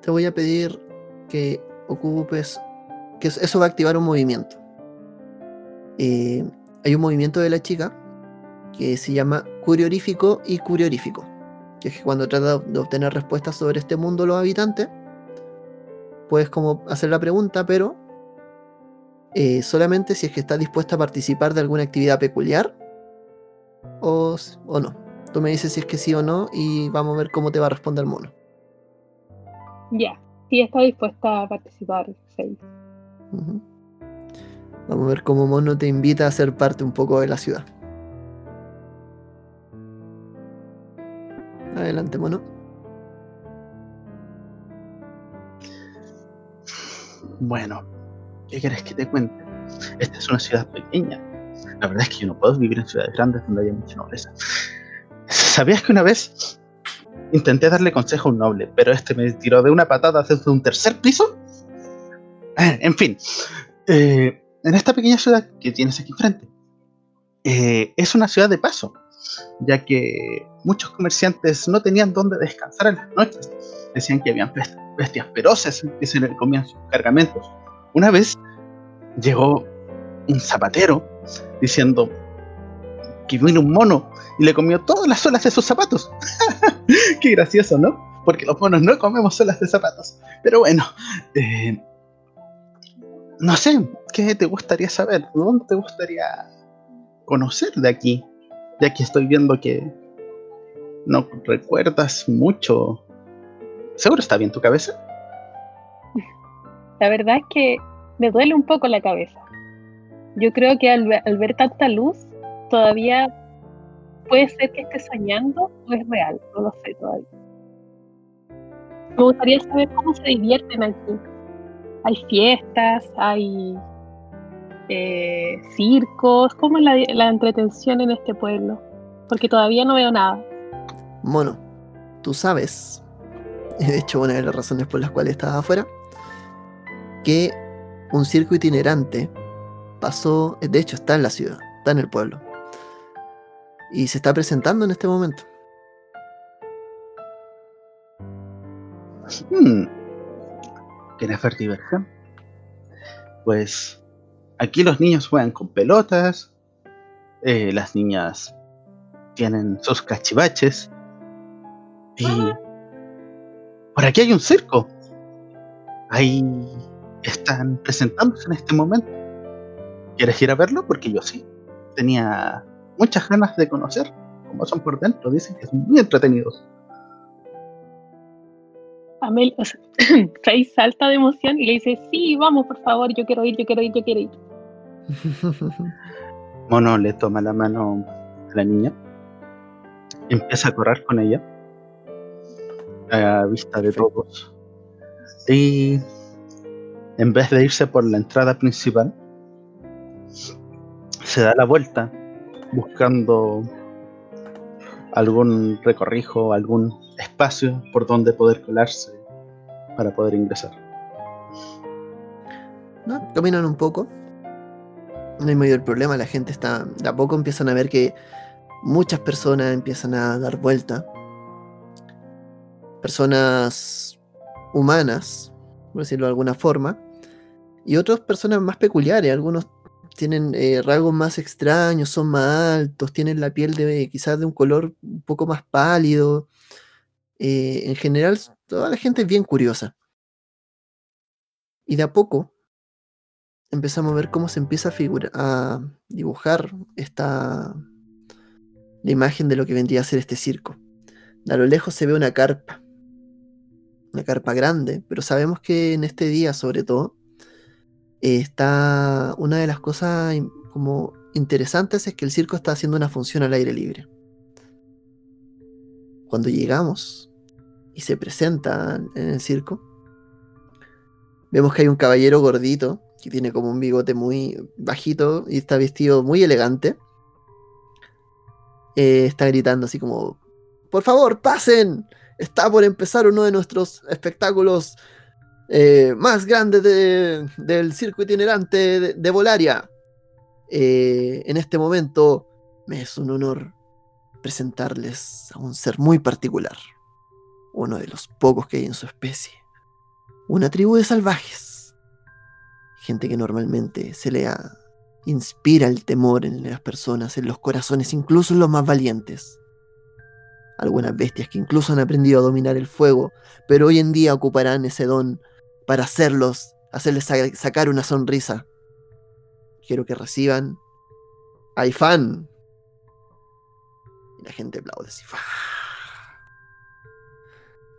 A: Te voy a pedir que ocupes, que eso va a activar un movimiento. Eh, hay un movimiento de la chica que se llama curiorífico y curiorífico, que es que cuando trata de obtener respuestas sobre este mundo los habitantes, puedes como hacer la pregunta, pero eh, solamente si es que está dispuesta a participar de alguna actividad peculiar o, o no. Tú me dices si es que sí o no y vamos a ver cómo te va a responder el mono.
D: Ya, sí está dispuesta a participar, sí.
A: Vamos a ver cómo Mono te invita a ser parte un poco de la ciudad. Adelante, Mono.
C: Bueno, ¿qué quieres que te cuente? Esta es una ciudad pequeña. La verdad es que yo no puedo vivir en ciudades grandes donde haya mucha nobleza. ¿Sabías que una vez intenté darle consejo a un noble, pero este me tiró de una patada desde un tercer piso? En fin, eh, en esta pequeña ciudad que tienes aquí enfrente, eh, es una ciudad de paso, ya que muchos comerciantes no tenían dónde descansar en las noches. Decían que habían bestias feroces que se comían sus cargamentos. Una vez llegó un zapatero diciendo que vino un mono y le comió todas las suelas de sus zapatos. Qué gracioso, ¿no? Porque los monos no comemos suelas de zapatos. Pero bueno, eh, no sé, ¿qué te gustaría saber? ¿Dónde te gustaría conocer de aquí? Ya que estoy viendo que no recuerdas mucho. ¿Seguro está bien tu cabeza?
D: La verdad es que me duele un poco la cabeza. Yo creo que al, ver tanta luz, todavía puede ser que esté soñando o es real. No lo sé todavía. Me gustaría saber cómo se divierten aquí hay fiestas, hay eh, circos, ¿cómo es la, entretención en este pueblo? Porque todavía no veo nada.
A: Mono, tú sabes, de hecho una de las razones por las cuales estás afuera, que un circo itinerante pasó, de hecho está en la ciudad, está en el pueblo, y se está presentando en este momento.
C: Hmm. ¿Quieres ver diversión? Pues aquí los niños juegan con pelotas, eh, las niñas tienen sus cachivaches y por aquí hay un circo. Ahí están presentándose en este momento. ¿Quieres ir a verlo? Porque yo sí. Tenía muchas ganas de conocer cómo son por dentro. Dicen que son muy entretenidos.
D: Amel, o sea, salta de emoción y le dice, sí, vamos, por favor, yo quiero ir, yo quiero ir, yo quiero ir.
C: Mono le toma la mano a la niña, empieza a correr con ella, a vista de todos, y en vez de irse por la entrada principal, se da la vuelta buscando algún recorrijo, algún espacio por donde poder colarse para poder ingresar.
A: No, caminan un poco. No hay mayor problema, la gente está. De a poco empiezan a ver que muchas personas empiezan a dar vuelta. Personas humanas, por decirlo de alguna forma. Y otras personas más peculiares. Algunos tienen eh, rasgos más extraños, son más altos, tienen la piel de quizás de un color un poco más pálido. Eh, en general, toda la gente es bien curiosa. Y de a poco empezamos a ver cómo se empieza a, figurar, a dibujar esta la imagen de lo que vendría a ser este circo. A lo lejos se ve una carpa, una carpa grande, pero sabemos que en este día, sobre todo, está una de las cosas como interesantes es que el circo está haciendo una función al aire libre. Cuando llegamos y se presenta en el circo, vemos que hay un caballero gordito que tiene como un bigote muy bajito y está vestido muy elegante. eh, está gritando así como, por favor, pasen. Está por empezar uno de nuestros espectáculos eh, más grandes de- del circo itinerante de, de Volaria. Eh, en este momento me es un honor presentarles a un ser muy particular, uno de los pocos que hay en su especie, una tribu de salvajes, gente que normalmente se le inspira el temor en las personas, en los corazones, incluso en los más valientes. Algunas bestias que incluso han aprendido a dominar el fuego, pero hoy en día ocuparán ese don para hacerlos, hacerles sa- sacar una sonrisa. Quiero que reciban a Ifan. Y la gente aplaude así.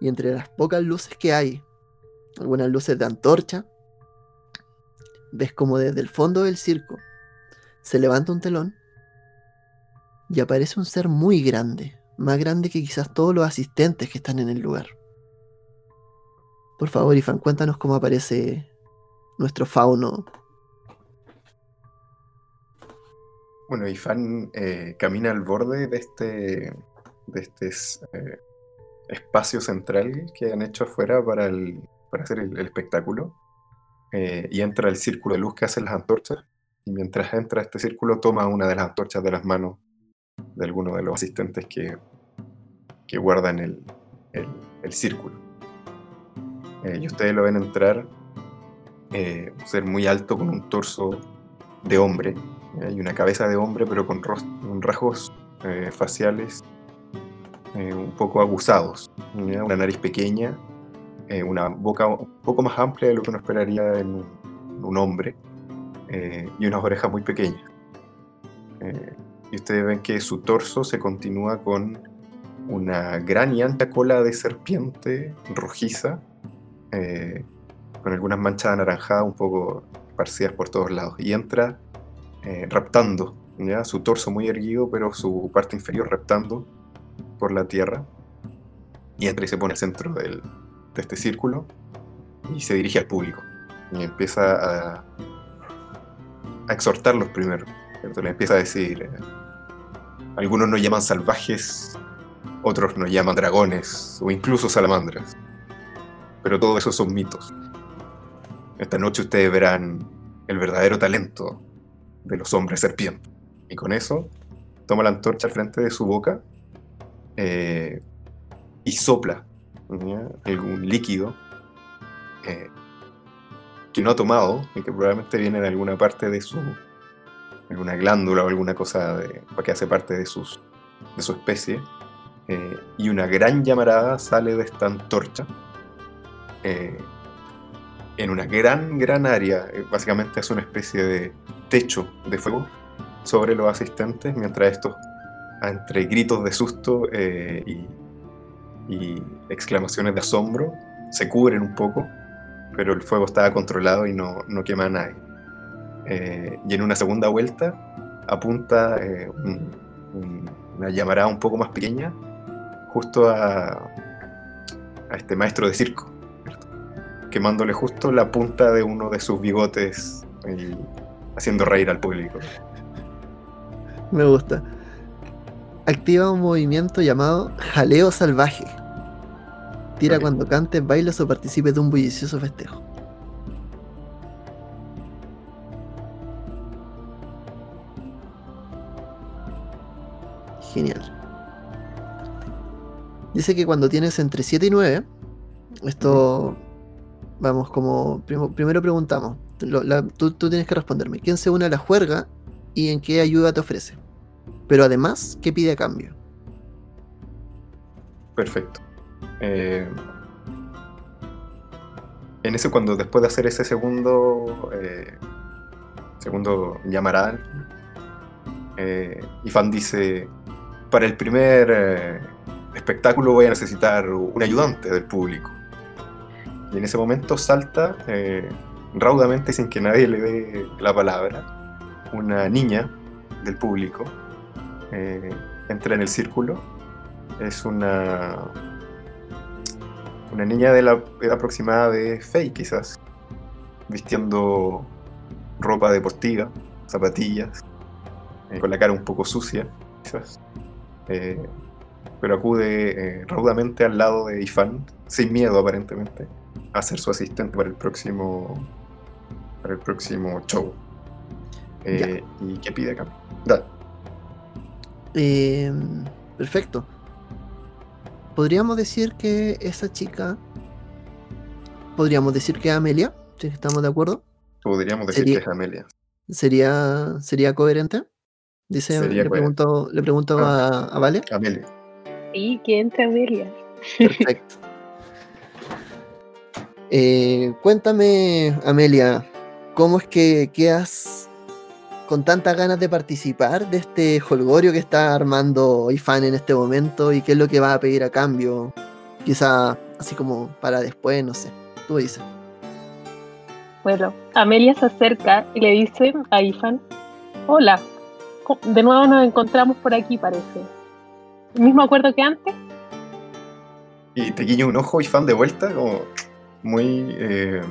A: Y entre las pocas luces que hay, algunas luces de antorcha, ves como desde el fondo del circo se levanta un telón y aparece un ser muy grande, más grande que quizás todos los asistentes que están en el lugar. Por favor, Ifan, cuéntanos cómo aparece nuestro fauno.
B: Bueno, Ifan eh, camina al borde de este, de este eh, espacio central que han hecho afuera para, el, para hacer el, el espectáculo. eh, y entra al círculo de luz que hacen las antorchas. Y mientras entra este círculo, toma una de las antorchas de las manos de alguno de los asistentes que, que guardan el, el, el círculo. Eh, y ustedes lo ven entrar, eh, ser muy alto con un torso de hombre, hay una cabeza de hombre, pero con, con rasgos eh, faciales eh, un poco aguzados. ¿ya? Una nariz pequeña, eh, una boca un poco más amplia de lo que uno esperaría en un, un hombre, eh, y unas orejas muy pequeñas. Eh, y ustedes ven que su torso se continúa con una gran y ancha cola de serpiente rojiza, eh, con algunas manchas anaranjadas un poco esparcidas por todos lados. Y entra eh, raptando, ¿ya? su torso muy erguido, pero su parte inferior raptando por la tierra. Y entra y se pone al centro de este círculo y se dirige al público. Y empieza a, a exhortarlos primero. ¿cierto? Le empieza a decir, eh, algunos nos llaman salvajes, otros nos llaman dragones o incluso salamandras. Pero todo eso son mitos. Esta noche ustedes verán el verdadero talento de los hombres serpientes. Y con eso toma la antorcha al frente de su boca eh, y sopla algún líquido eh, que no ha tomado y que probablemente viene de alguna parte de su alguna glándula o alguna cosa de, que hace parte de, sus, de su especie eh, y una gran llamarada sale de esta antorcha eh, en una gran, gran área. Eh, Básicamente es una especie de techo de fuego sobre los asistentes, mientras estos, entre gritos de susto eh, y, exclamaciones de asombro, se cubren un poco, pero el fuego estaba controlado y no, no quema a nadie. Eh, y en una segunda vuelta apunta eh, un- un- una llamarada un poco más pequeña justo a, este maestro de circo. Quemándole justo la punta de uno de sus bigotes y haciendo reír al público.
A: Me gusta. Activa un movimiento llamado jaleo salvaje. Tira cuando cantes, bailes o participes de un bullicioso festejo. Genial. Dice que cuando tienes entre 7 y 9, esto, vamos, como primero preguntamos, lo- la- tú, tú tienes que responderme, ¿quién se une a la juerga y en qué ayuda te ofrece? Pero además, ¿qué pide a cambio?
B: Perfecto. Eh, en ese, cuando después de hacer ese segundo, eh, segundo llamarán, eh, Ifan dice, para el primer eh, espectáculo voy a necesitar un ayudante del público. Y en ese momento salta eh, raudamente, sin que nadie le dé la palabra, una niña del público. eh, entra en el círculo es una una niña de la edad aproximada de Faye quizás vistiendo ropa deportiva zapatillas eh, con la cara un poco sucia quizás pero acude raudamente al lado de Ifan, sin miedo aparentemente, a ser su asistente para el próximo, para el próximo show. Eh, ¿Y qué pide acá? Dale.
A: Eh, perfecto. Podríamos decir que esa chica. Podríamos decir que es Amelia, si estamos de acuerdo.
B: Podríamos decir
A: Sería-
B: que es Amelia.
A: ¿Sería, sería coherente? Dice,
B: Sería
A: le
B: coherente.
A: pregunto, le pregunto a, a Vale.
B: Amelia.
D: Sí, que entre Amelia.
A: Perfecto. Eh, cuéntame, Amelia, ¿cómo es que quedas con tantas ganas de participar de este holgorio que está armando IFAN en este momento y qué es lo que va a pedir a cambio? Quizá así como para después, no sé. Tú dices.
D: Bueno, Amelia se acerca y le dice a Ifan, hola, de nuevo nos encontramos por aquí parece. ¿El mismo acuerdo que antes?
B: Y te guiña un ojo Ifan de vuelta, como muy. eh,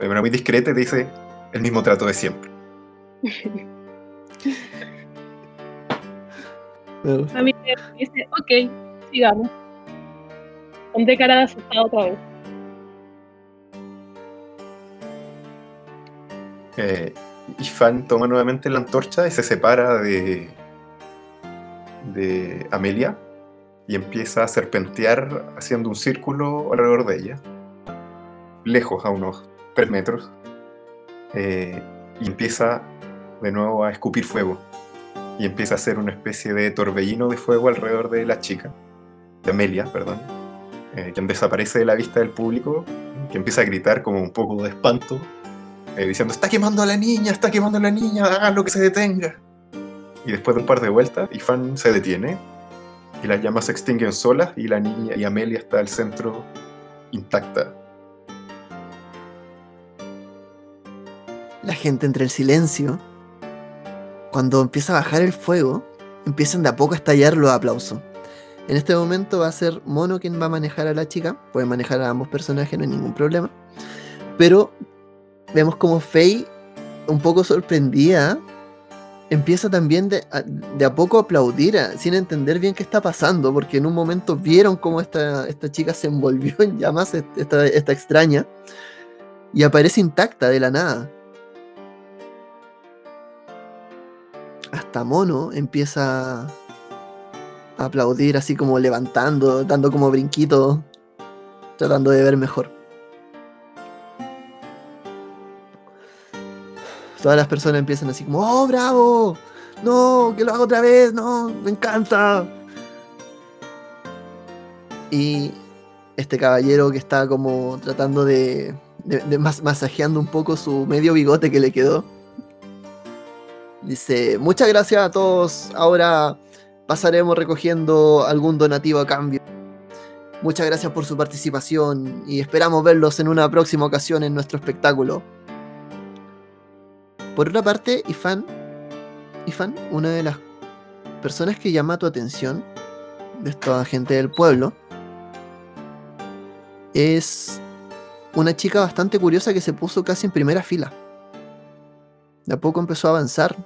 B: de manera muy discreta, y te dice el mismo trato de siempre.
D: Amelia dice, ok, sigamos. Con de cara de asustado otra vez.
B: Eh, Ifan toma nuevamente la antorcha y se separa de, de Amelia y empieza a serpentear haciendo un círculo alrededor de ella, lejos a unos 3 metros, eh, y empieza de nuevo a escupir fuego y empieza a hacer una especie de torbellino de fuego alrededor de la chica, de Amelia, perdón, eh, quien desaparece de la vista del público, que empieza a gritar como un poco de espanto eh, diciendo, está quemando a la niña, está quemando a la niña, háganlo que se detenga. Y después de un par de vueltas, Ifan se detiene y las llamas se extinguen solas y la niña y Amelia está al centro intacta.
A: La gente entre el silencio. Cuando empieza a bajar el fuego, empiezan de a poco a estallar los aplausos. En este momento va a ser Mono quien va a manejar a la chica. Puede manejar a ambos personajes, no hay ningún problema. Pero vemos como Faye, un poco sorprendida, empieza también de a, de a poco a aplaudir, sin entender bien qué está pasando, porque en un momento vieron cómo esta, esta chica se envolvió en llamas, est- esta, esta extraña, y aparece intacta de la nada. Hasta Mono empieza a aplaudir así como levantando, dando como brinquitos, tratando de ver mejor. Todas las personas empiezan así como, ¡Oh, bravo! ¡No! ¡Que lo haga otra vez! ¡No! ¡Me encanta! Y este caballero que está como tratando de, de- de mas- masajeando un poco su medio bigote que le quedó. Dice, muchas gracias a todos. Ahora pasaremos recogiendo algún donativo a cambio. Muchas gracias por su participación y esperamos verlos en una próxima ocasión en nuestro espectáculo. Por otra parte, Ifan, Ifan, una de las personas que llama tu atención de esta gente del pueblo, es una chica bastante curiosa que se puso casi en primera fila. De a poco empezó a avanzar,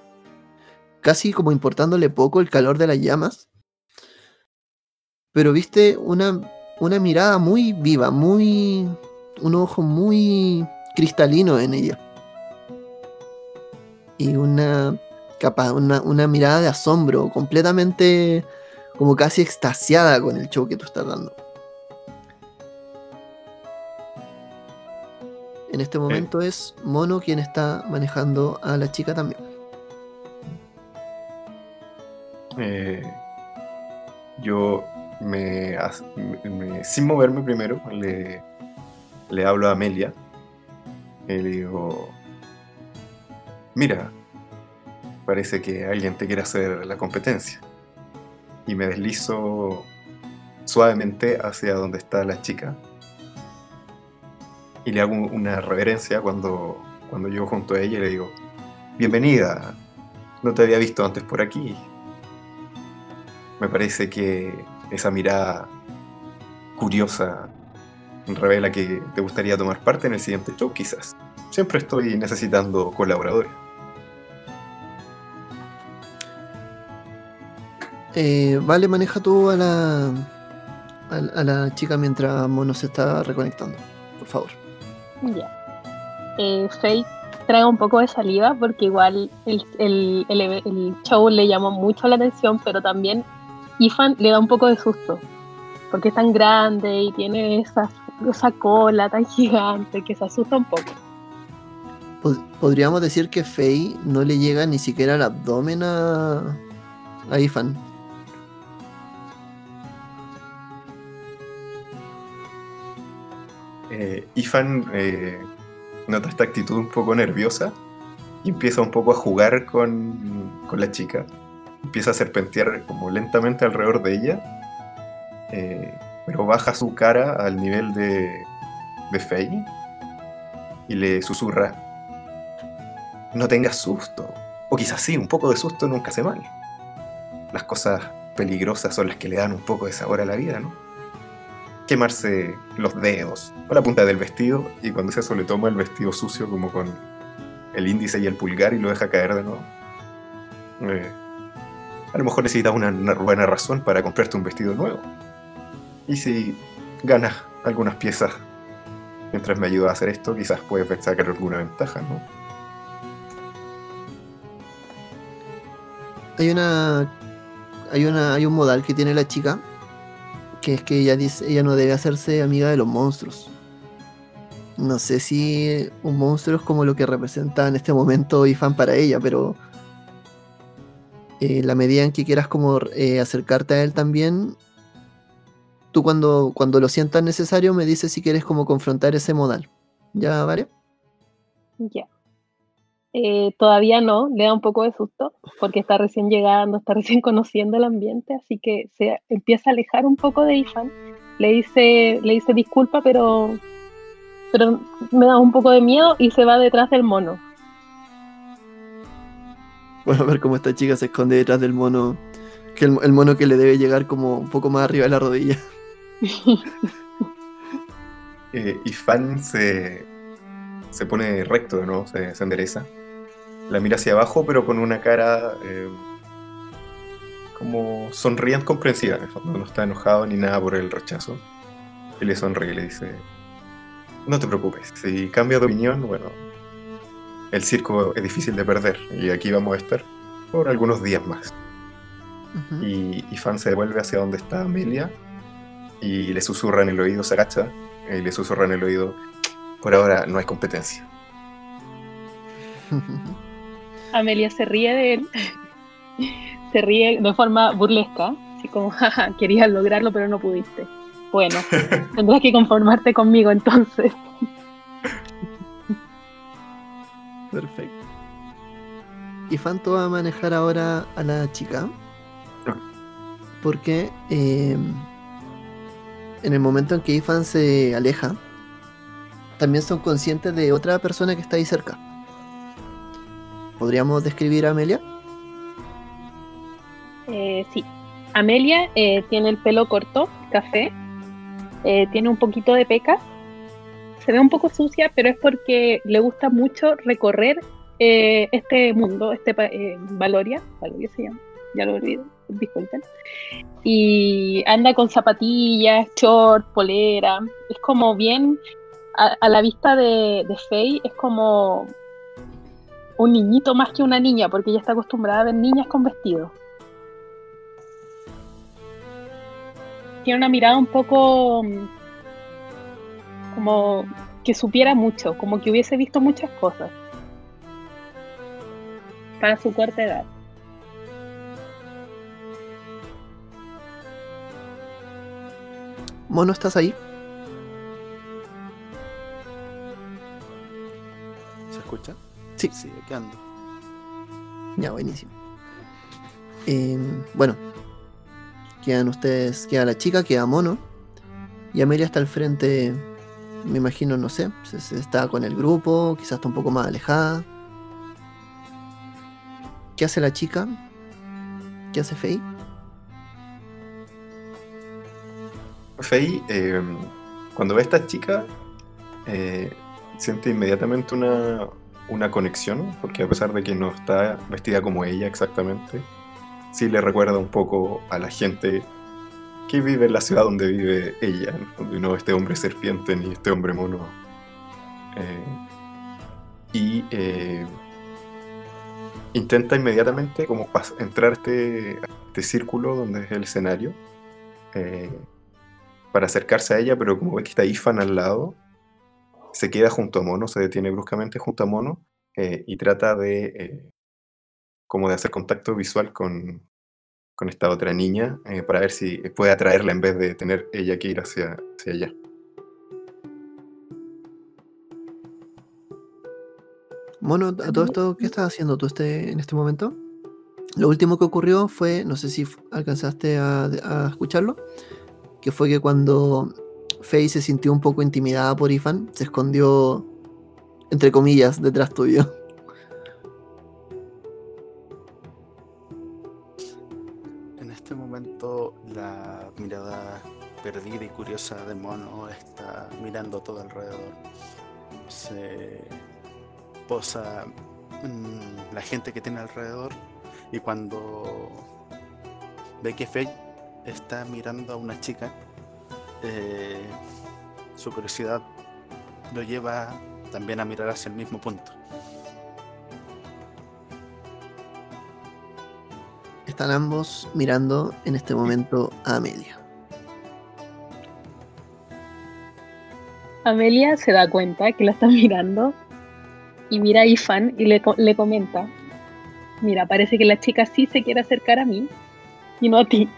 A: casi como importándole poco el calor de las llamas. Pero viste una, una mirada muy viva, muy. un ojo muy cristalino en ella. Y una, capa, una, una mirada de asombro, completamente como casi extasiada con el show que tú estás dando. En este momento es Mono quien está manejando a la chica también.
B: Eh, yo me, sin moverme primero, le, le hablo a Amelia y le digo, mira, parece que alguien te quiere hacer la competencia. Y me deslizo suavemente hacia donde está la chica y le hago un- una reverencia cuando, cuando llego junto a ella y le digo, bienvenida, no te había visto antes por aquí. Me parece que esa mirada curiosa revela que te gustaría tomar parte en el siguiente show, quizás. Siempre estoy necesitando colaboradores.
A: Eh, vale, maneja tú a la, a, a la chica mientras Mono se está reconectando. Por favor.
D: Ya. Eh, Faye trae un poco de saliva porque igual el, el, el, el show le llamó mucho la atención, pero también Ifan le da un poco de susto. Porque es tan grande y tiene esa, esa cola tan gigante que se asusta un poco.
A: Pod- Podríamos decir que Faye no le llega ni siquiera al abdomen a, a Ifan.
B: Eh, Ifan eh, nota esta actitud un poco nerviosa y empieza un poco a jugar con, con la chica. Empieza a serpentear como lentamente alrededor de ella, eh, pero baja su cara al nivel de, de Faye y le susurra: No tengas susto. O quizás sí, un poco de susto nunca hace mal. Las cosas peligrosas son las que le dan un poco de sabor a la vida, ¿no? quemarse los dedos o la punta del vestido y cuando se eso le toma el vestido sucio como con el índice y el pulgar y lo deja caer de nuevo. Eh, a lo mejor necesitas una, buena razón para comprarte un vestido nuevo. Y si ganas algunas piezas mientras me ayudas a hacer esto, quizás puedes sacar alguna ventaja, ¿no?
A: Hay una. Hay una. Hay un modal que tiene la chica. Que es que ella dice. Ella no debe hacerse amiga de los monstruos. No sé si un monstruo es como lo que representa en este momento Ifan para ella, pero. Eh, la medida en que quieras como eh, acercarte a él también. Tú cuando, cuando lo sientas necesario me dices si quieres como confrontar ese modal. ¿Ya, vale?
D: Ya. Eh, todavía no, le da un poco de susto porque está recién llegando, está recién conociendo el ambiente, así que se empieza a alejar un poco de Ifan. Le dice, le dice disculpa, pero, pero me da un poco de miedo y se va detrás del mono.
A: Bueno, a ver cómo esta chica se esconde detrás del mono. Que el, mono que le debe llegar como un poco más arriba de la rodilla.
B: Eh, y Fan se, se pone recto de nuevo, se, endereza. La mira hacia abajo, pero con una cara eh, como sonriente, comprensiva en. No está enojado ni nada por el rechazo. Y le sonríe y le dice: No te preocupes, si cambias de opinión, bueno, el circo es difícil de perder y aquí vamos a estar por algunos días más. Y, y Fan se devuelve hacia donde está Amelia y le susurra en el oído, se agacha y le susurra en el oído, por ahora no hay competencia.
D: Amelia se ríe de él, se ríe de forma burlesca, así como, jaja, querías lograrlo pero no pudiste. Bueno, tendrás que conformarte conmigo entonces.
A: Perfecto. Y Fanto va a manejar ahora a la chica. Porque eh, en el momento en que Ifan se aleja, también son conscientes de otra persona que está ahí cerca. ¿Podríamos describir a Amelia?
D: Eh, sí, Amelia eh, tiene el pelo corto, café, eh, tiene un poquito de pecas, se ve un poco sucia, pero es porque le gusta mucho recorrer eh, este mundo, este eh, Valoria, Valoria se llama, ya lo olvido, disculpen, y anda con zapatillas, short, polera, es como bien, a, la vista de, de Faye, es como un niñito más que una niña, porque ella está acostumbrada a ver niñas con vestidos. tiene una mirada un poco como que supiera mucho, como que hubiese visto muchas cosas para su corta edad.
A: Mono, ¿estás ahí?
C: ¿Se escucha?
A: Sí.
C: Sí, aquí ando.
A: Ya, buenísimo. Eh, bueno, quedan ustedes, queda la chica, queda Mono. Y Amelia está al frente, me imagino, no sé, está con el grupo, quizás está un poco más alejada. ¿Qué hace la chica? ¿Qué hace Faye?
B: Faye, eh, cuando ve a esta chica, eh, siente inmediatamente una, una conexión, porque a pesar de que no está vestida como ella exactamente, sí le recuerda un poco a la gente que vive en la ciudad donde vive ella, donde no este hombre serpiente ni este hombre mono. Eh, y eh, intenta inmediatamente como entrar a este, este círculo donde es el escenario eh, para acercarse a ella, pero como ve que está Ifan al lado, se queda junto a Mono, se detiene bruscamente junto a Mono y trata de como de hacer contacto visual con, con esta otra niña eh, para ver si puede atraerla en vez de tener ella que ir hacia, hacia allá.
A: Mono, a todo esto, ¿qué estás haciendo tú este, en este momento? Lo último que ocurrió fue, no sé si alcanzaste a, a escucharlo, que fue que cuando Faye se sintió un poco intimidada por Ifan, se escondió, entre comillas, detrás tuyo.
C: Y curiosa de Mono está mirando todo alrededor. Se posa en la gente que tiene alrededor y cuando ve que Faye está mirando a una chica, eh, su curiosidad lo lleva también a mirar hacia el mismo punto.
A: Están ambos mirando en este momento a Amelia.
D: Amelia se da cuenta que la está mirando y mira a Ifan y le, co- le comenta, mira, parece que la chica sí se quiere acercar a mí y no a ti.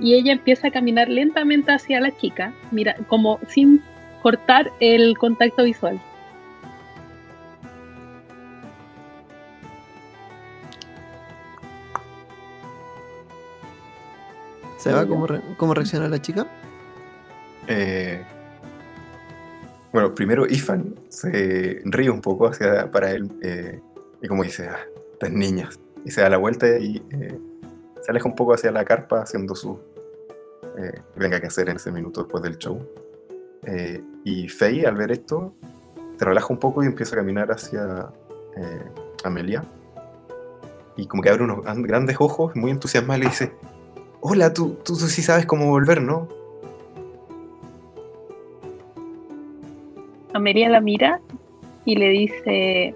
D: Y ella empieza a caminar lentamente hacia la chica, mira, como sin cortar el contacto visual.
A: ¿Se va cómo, re- cómo reacciona la chica?
B: Eh, bueno, primero Ifan se ríe un poco hacia, para él eh, y como dice, ah, estas niñas. Y se da la vuelta y eh, se aleja un poco hacia la carpa haciendo su... eh, venga que hacer en ese minuto después del show. Eh, y Faye al ver esto se relaja un poco y empieza a caminar hacia eh, Amelia. Y como que abre unos gran- grandes ojos, muy entusiasmada, le dice, hola, tú, tú, tú sí sabes cómo volver, ¿no?
D: Amelia la mira y le dice,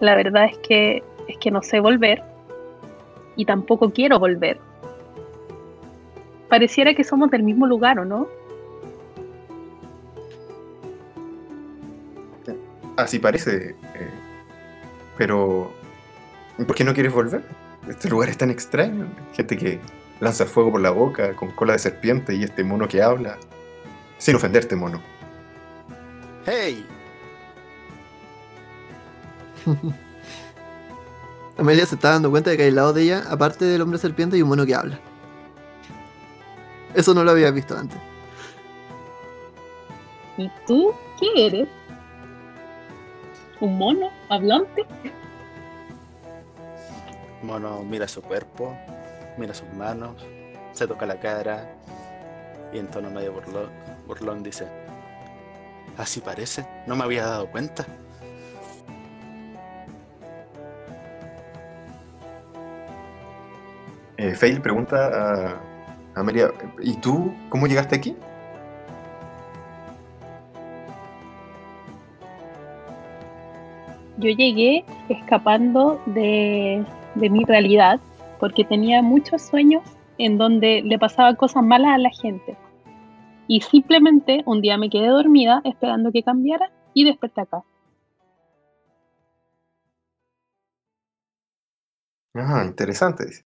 D: la verdad es que es que no sé volver y tampoco quiero volver. Pareciera que somos del mismo lugar, ¿o no?
B: Así parece. eh, pero. ¿Por qué no quieres volver? Este lugar es tan extraño. Gente que lanza fuego por la boca, con cola de serpiente y este mono que habla. Sin ofenderte, mono.
C: ¡Hey!
A: Amelia se está dando cuenta de que al lado de ella, aparte del hombre serpiente, hay un mono que habla. Eso no lo había visto antes.
D: ¿Y tú qué eres? ¿Un mono hablante?
C: Mono mira su cuerpo, mira sus manos, se toca la cara y en tono medio burlón, burlón dice, así parece, no me había dado cuenta.
B: Eh, Faye le pregunta a, a Amelia: ¿Y tú cómo llegaste aquí?
D: Yo llegué escapando de, de mi realidad porque tenía muchos sueños en donde le pasaban cosas malas a la gente. Y simplemente un día me quedé dormida esperando que cambiara y desperté acá.
B: Ah, interesante. dice.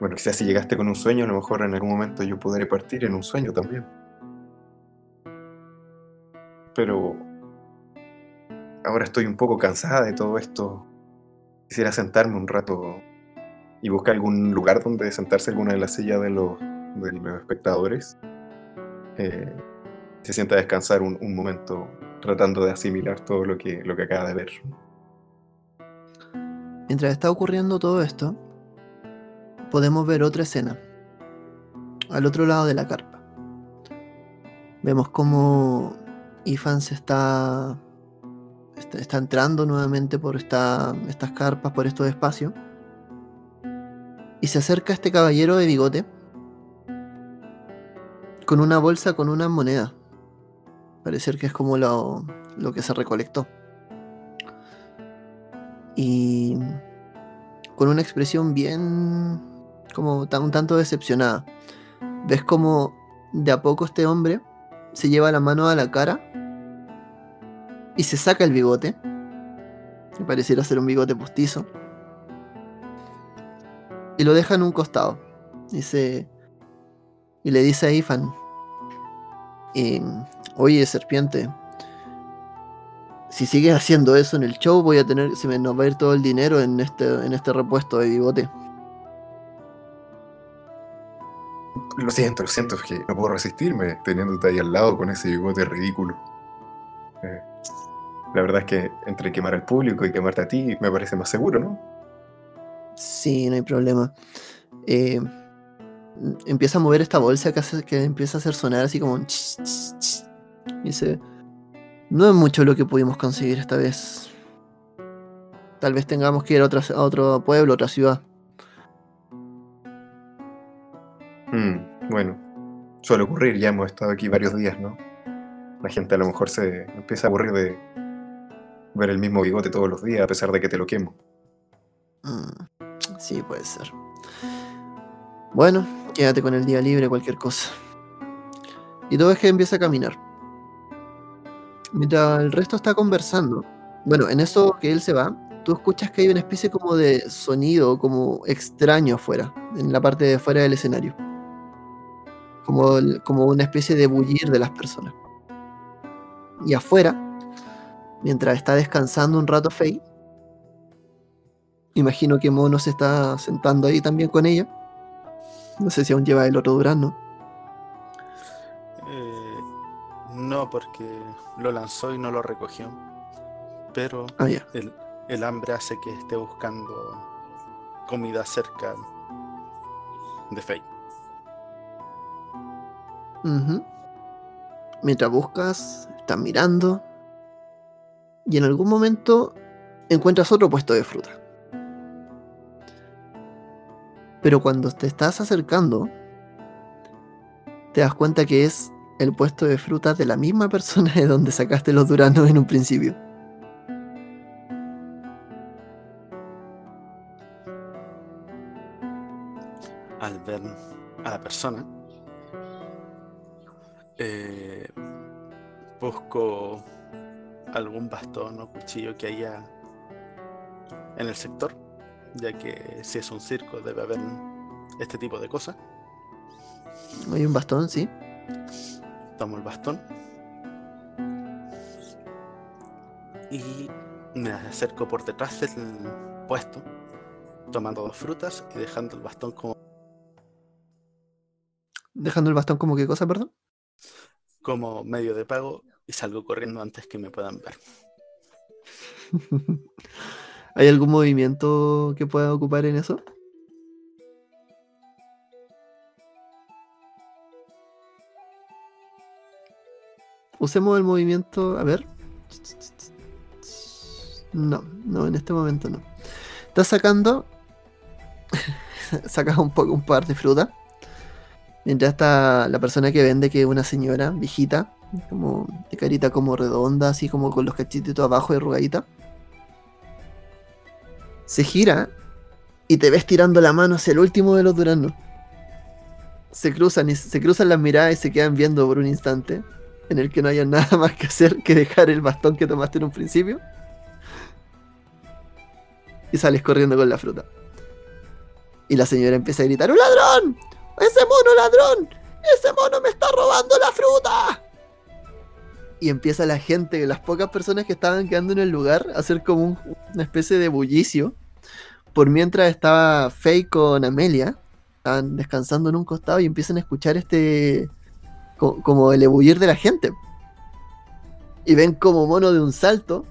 B: Bueno, quizás si llegaste con un sueño, a lo mejor en algún momento yo podré partir en un sueño también. Pero ahora estoy un poco cansada de todo esto. Quisiera sentarme un rato y buscar algún lugar donde sentarse alguna de las sillas de los, de los espectadores. Eh, se sienta a descansar un, momento tratando de asimilar todo lo que, lo que acaba de ver.
A: Mientras está ocurriendo todo esto, podemos ver otra escena. Al otro lado de la carpa. Vemos cómo Ifan se está, está, está entrando nuevamente por esta, estas carpas, por estos espacios. Y se acerca este caballero de bigote con una bolsa con una moneda. Parece que es como lo, lo que se recolectó. Y con una expresión bien como un tanto decepcionada. Ves como de a poco este hombre se lleva la mano a la cara y se saca el bigote. Que pareciera ser un bigote postizo. Y lo deja en un costado. Dice. Y le dice a Ifan. eh, Oye, serpiente. Si sigues haciendo eso en el show, voy a tener. Se me nos va a ir todo el dinero en este, en este repuesto de bigote.
B: Lo siento, lo siento, es que no puedo resistirme teniéndote ahí al lado con ese bigote ridículo. Eh, la verdad es que entre quemar al público y quemarte a ti me parece más seguro, ¿no?
A: Sí, no hay problema. Eh, empieza a mover esta bolsa que, hace, que empieza a hacer sonar así como un ch, ch, ch. Y dice, no es mucho lo que pudimos conseguir esta vez. Tal vez tengamos que ir a, otra, a otro pueblo, otra ciudad.
B: Mm, bueno, suele ocurrir, ya hemos estado aquí varios días, ¿no? La gente a lo mejor se empieza a aburrir de ver el mismo bigote todos los días a pesar de que te lo quemo.
A: Mm, sí, puede ser. Bueno, quédate con el día libre, cualquier cosa. Y todo es que empieza a caminar. Mientras el resto está conversando. Bueno, en eso que él se va, tú escuchas que hay una especie como de sonido, como extraño afuera, en la parte de afuera del escenario. Como, como una especie de bullir de las personas. Y afuera, mientras está descansando un rato Faye, imagino que Mono se está sentando ahí también con ella. No sé si aún lleva el otro durazno.
C: Eh, no, porque lo lanzó y no lo recogió. Pero
A: Ah,
C: el, el hambre hace que esté buscando comida cerca de Faye.
A: Ujú. Mientras buscas, estás mirando. Y en algún momento encuentras otro puesto de fruta. Pero cuando te estás acercando, te das cuenta que es el puesto de fruta de la misma persona de donde sacaste los duranos en un principio.
C: Al ver a la persona, eh, busco algún bastón o cuchillo que haya en el sector, ya que si es un circo debe haber este tipo de cosas.
A: Hay un bastón, sí.
C: Tomo el bastón y me acerco por detrás del puesto, tomando dos frutas y dejando el bastón como,
A: Dejando el bastón como qué cosa, perdón.
C: como medio de pago y salgo corriendo antes que me puedan ver.
A: ¿Hay algún movimiento que pueda ocupar en eso? Usemos el movimiento. A ver. No, no, en este momento no. Estás sacando. Sacas un poco un par de fruta. Mientras está la persona que vende, que es una señora viejita, como de carita como redonda, así como con los cachetitos abajo y arrugadita. Se gira y te ves tirando la mano hacia el último de los duraznos. Se cruzan y se cruzan las miradas y se quedan viendo por un instante en el que no haya nada más que hacer que dejar el bastón que tomaste en un principio. Y sales corriendo con la fruta. Y la señora empieza a gritar, ¡Un ladrón! ¡Ese mono ladrón! ¡Ese mono me está robando la fruta! Y empieza la gente, las pocas personas que estaban quedando en el lugar, a hacer como un- una especie de bullicio. Por mientras estaba Faye con Amelia, estaban descansando en un costado y empiezan a escuchar este. co- como el ebullir de la gente. Y ven como mono de un salto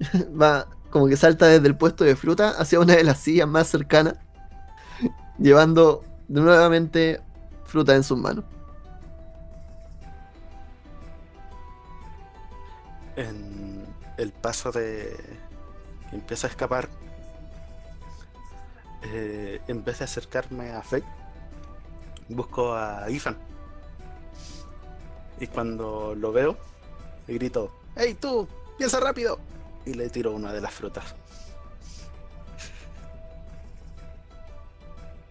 A: va como que salta desde el puesto de fruta hacia una de las sillas más cercanas, llevando nuevamente fruta en sus manos.
C: En el paso de que empieza a escapar, eh, en vez de acercarme a Faye, busco a Ifan. Y cuando lo veo, grito, ¡Hey tú! ¡Piensa rápido! Y le tiro una de las frutas.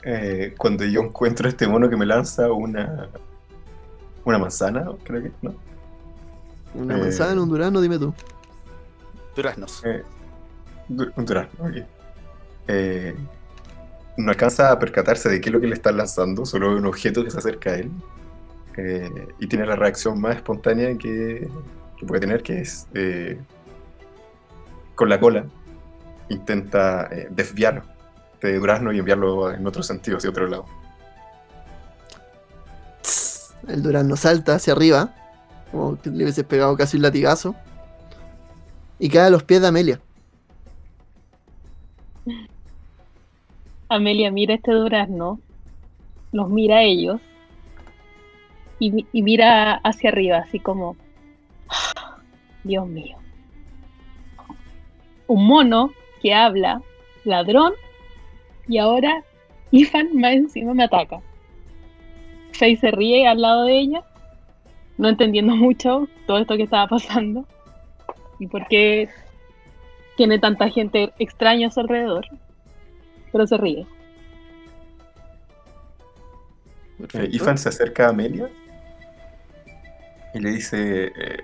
B: Eh, cuando yo encuentro este mono que me lanza una una manzana, creo que, ¿no?
A: Una
B: Eh.
A: manzana, un durazno, dime tú.
C: Duraznos.
B: Eh, du- un durazno, ok. Eh, no alcanza a percatarse de qué es lo que le están lanzando, solo ve un objeto que se acerca a él. Eh, y tiene la reacción más espontánea que, que puede tener, que es eh, con la cola. Intenta eh, desviar de durazno y enviarlo en otro sentido, hacia otro lado.
A: El durazno salta hacia arriba, como que le hubiese pegado casi un latigazo, y cae a los pies de Amelia.
D: Amelia mira este durazno, los mira a ellos y mira hacia arriba, así como, "Ah, Dios mío. Un mono que habla, ladrón, y ahora Ifan más encima me ataca. Faye se ríe al lado de ella, no entendiendo mucho todo esto que estaba pasando y por qué tiene tanta gente extraña a su alrededor pero se ríe.
B: Eh,
A: Perfecto.
B: Ifan se acerca a Amelia y le dice, eh,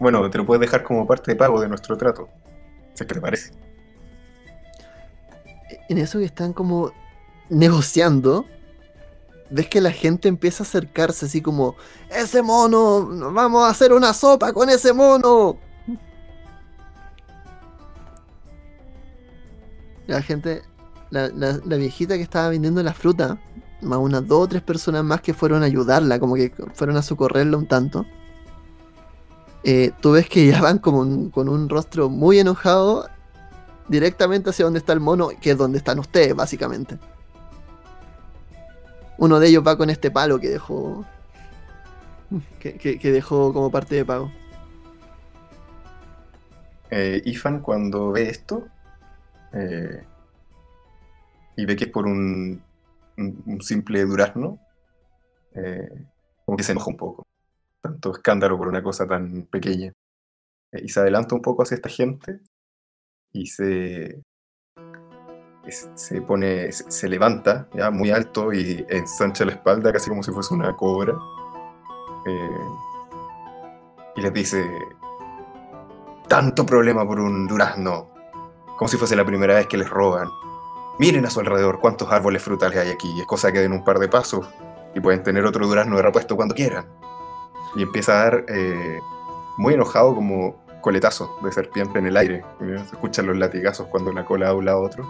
B: bueno, te lo puedes dejar como parte de pago de nuestro trato. Si es que te parece.
A: En eso que están como negociando, ves que la gente empieza a acercarse así como, ese mono, vamos a hacer una sopa con ese mono. La gente, la, la- viejita que estaba vendiendo la fruta, más unas dos o tres personas más que fueron a ayudarla, como que fueron a socorrerla un tanto. eh, tú ves que ya van como con un rostro muy enojado directamente hacia donde está el mono, que es donde están ustedes, básicamente. Uno de ellos va con este palo que dejó. Que, dejó como parte de pago.
B: Eh, Ifan cuando ve esto eh, y ve que es por un, un- simple durazno, eh, como que se enoja un poco. Tanto escándalo por una cosa tan pequeña. Y se adelanta un poco hacia esta gente y se, se pone, se, levanta ya muy alto y ensancha la espalda casi como si fuese una cobra. Eh, y les dice, tanto problema por un durazno, como si fuese la primera vez que les roban. Miren a su alrededor cuántos árboles frutales hay aquí, es cosa que den un par de pasos y pueden tener otro durazno de repuesto cuando quieran. Y empieza a dar, eh, muy enojado, como coletazos de serpiente en el aire. Se escuchan los latigazos cuando la cola habla a otro,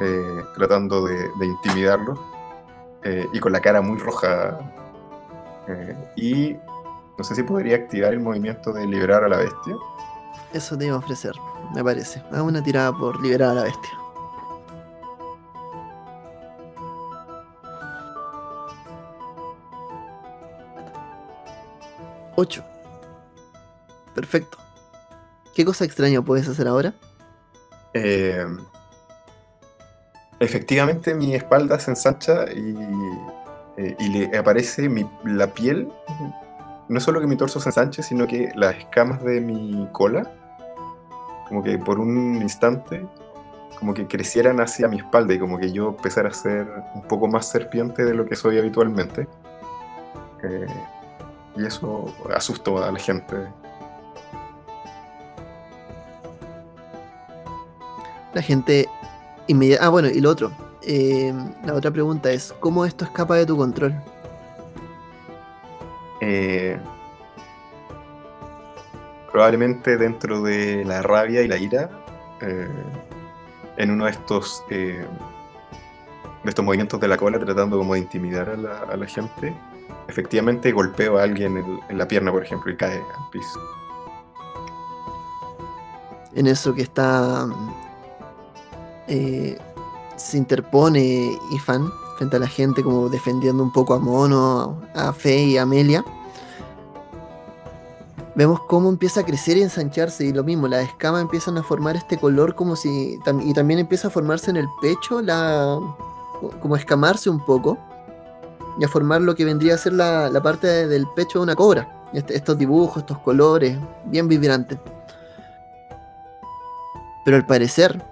B: eh, tratando de, de intimidarlo, eh, y con la cara muy roja. eh, y no sé si podría activar el movimiento de liberar a la bestia.
A: Eso te iba a ofrecer, me parece. Haz una tirada por liberar a la bestia. Ocho. Perfecto. ¿Qué cosa extraña puedes hacer ahora?
B: Eh, efectivamente, mi espalda se ensancha y, eh, y le aparece mi- la piel. No solo que mi torso se ensanche, sino que las escamas de mi cola, como que por un instante, como que crecieran hacia mi espalda y como que yo empezara a ser un poco más serpiente de lo que soy habitualmente. Eh, y eso asustó a la gente.
A: La gente Ah, bueno, y lo otro. Eh, la otra pregunta es: ¿cómo esto escapa de tu control?
B: Eh, probablemente dentro de la rabia y la ira, eh, en uno de estos, eh, de estos movimientos de la cola, tratando como de intimidar a la, a la gente, efectivamente golpeo a alguien en, en la pierna, por ejemplo, y cae al piso.
A: En eso que está. Eh, se interpone Ifan frente a la gente, como defendiendo un poco a Mono, a Fe y a Amelia. vemos cómo empieza a crecer y ensancharse y lo mismo, las escamas empiezan a formar este color como si y también empieza a formarse en el pecho la como a escamarse un poco y a formar lo que vendría a ser la, la parte de- del pecho de una cobra. Este- estos dibujos, estos colores, bien vibrantes. Pero al parecer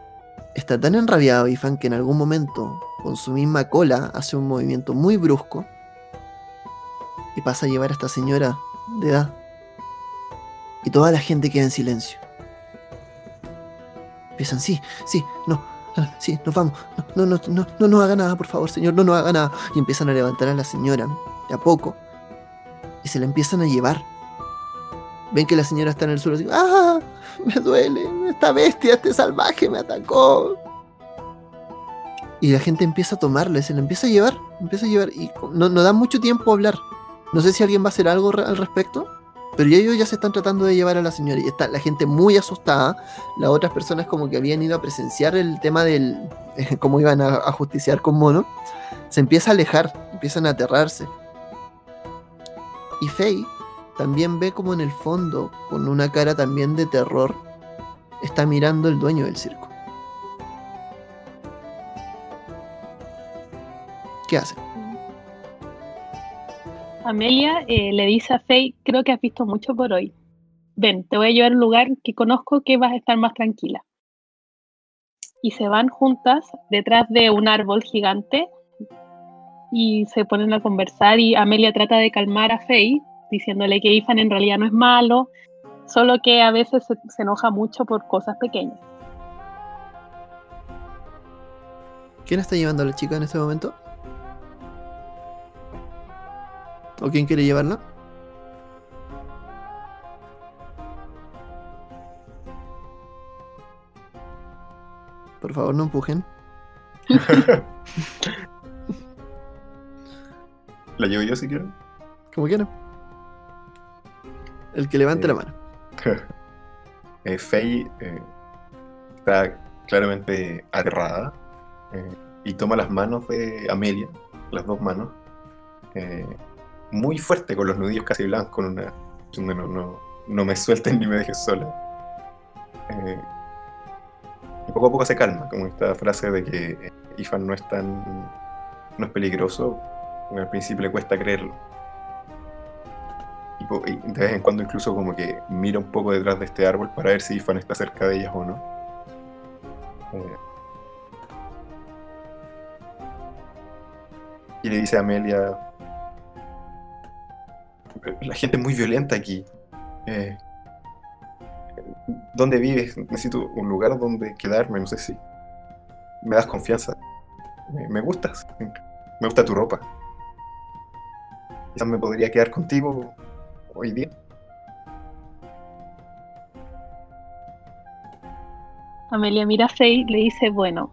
A: está tan enrabiado Ifan que en algún momento con su misma cola hace un movimiento muy brusco y pasa a llevar a esta señora de edad y toda la gente queda en silencio. Empiezan, sí, sí, no, ah, sí, nos vamos. No, no, no, no, no nos haga nada, por favor, señor, no nos haga nada. Y empiezan a levantar a la señora de a poco y se la empiezan a llevar. Ven que la señora está en el suelo así, ¡ah! Me duele, esta bestia, este salvaje me atacó. Y la gente empieza a tomarle, se la empieza a llevar, empieza a llevar y no, no da mucho tiempo a hablar. No sé si alguien va a hacer algo al respecto. Pero ya ellos ya se están tratando de llevar a la señora y está la gente muy asustada. Las otras personas como que habían ido a presenciar el tema del cómo iban a, a justiciar con Mono. Se empieza a alejar, empiezan a aterrarse. Y Faye también ve como en el fondo, con una cara también de terror, está mirando el dueño del circo. ¿Qué hace?
D: Amelia eh, le dice a Faye, creo que has visto mucho por hoy. Ven, te voy a llevar a un lugar que conozco que vas a estar más tranquila. Y se van juntas detrás de un árbol gigante y se ponen a conversar y Amelia trata de calmar a Faye diciéndole que Ethan en realidad no es malo, solo que a veces se, se enoja mucho por cosas pequeñas.
A: ¿Quién está llevando a la chica en este momento? ¿O quién quiere llevarla? Por favor, no empujen.
B: ¿La llevo yo si quieren?
A: Como quieran. El que levante
B: Eh,
A: la mano.
B: Eh, Faye eh, está claramente aterrada eh, y toma las manos de Amelia, las dos manos, eh, muy fuerte con los nudillos casi blancos, con una, no, no, no me suelten ni me dejes sola. Y poco a poco se calma, como esta frase de que Ifan no es tan no es peligroso, al principio le cuesta creerlo. Y, de vez en cuando incluso como que mira un poco detrás de este árbol para ver si Ifan está cerca de ellas o no. Eh, y le dice a Amelia, la gente es muy violenta aquí. Eh, ¿Dónde vives? Necesito un lugar donde quedarme, no sé si me das confianza. Me, me gustas. Me gusta tu ropa. Quizás me podría quedar contigo hoy día.
D: Amelia mira a Faye y le dice, bueno,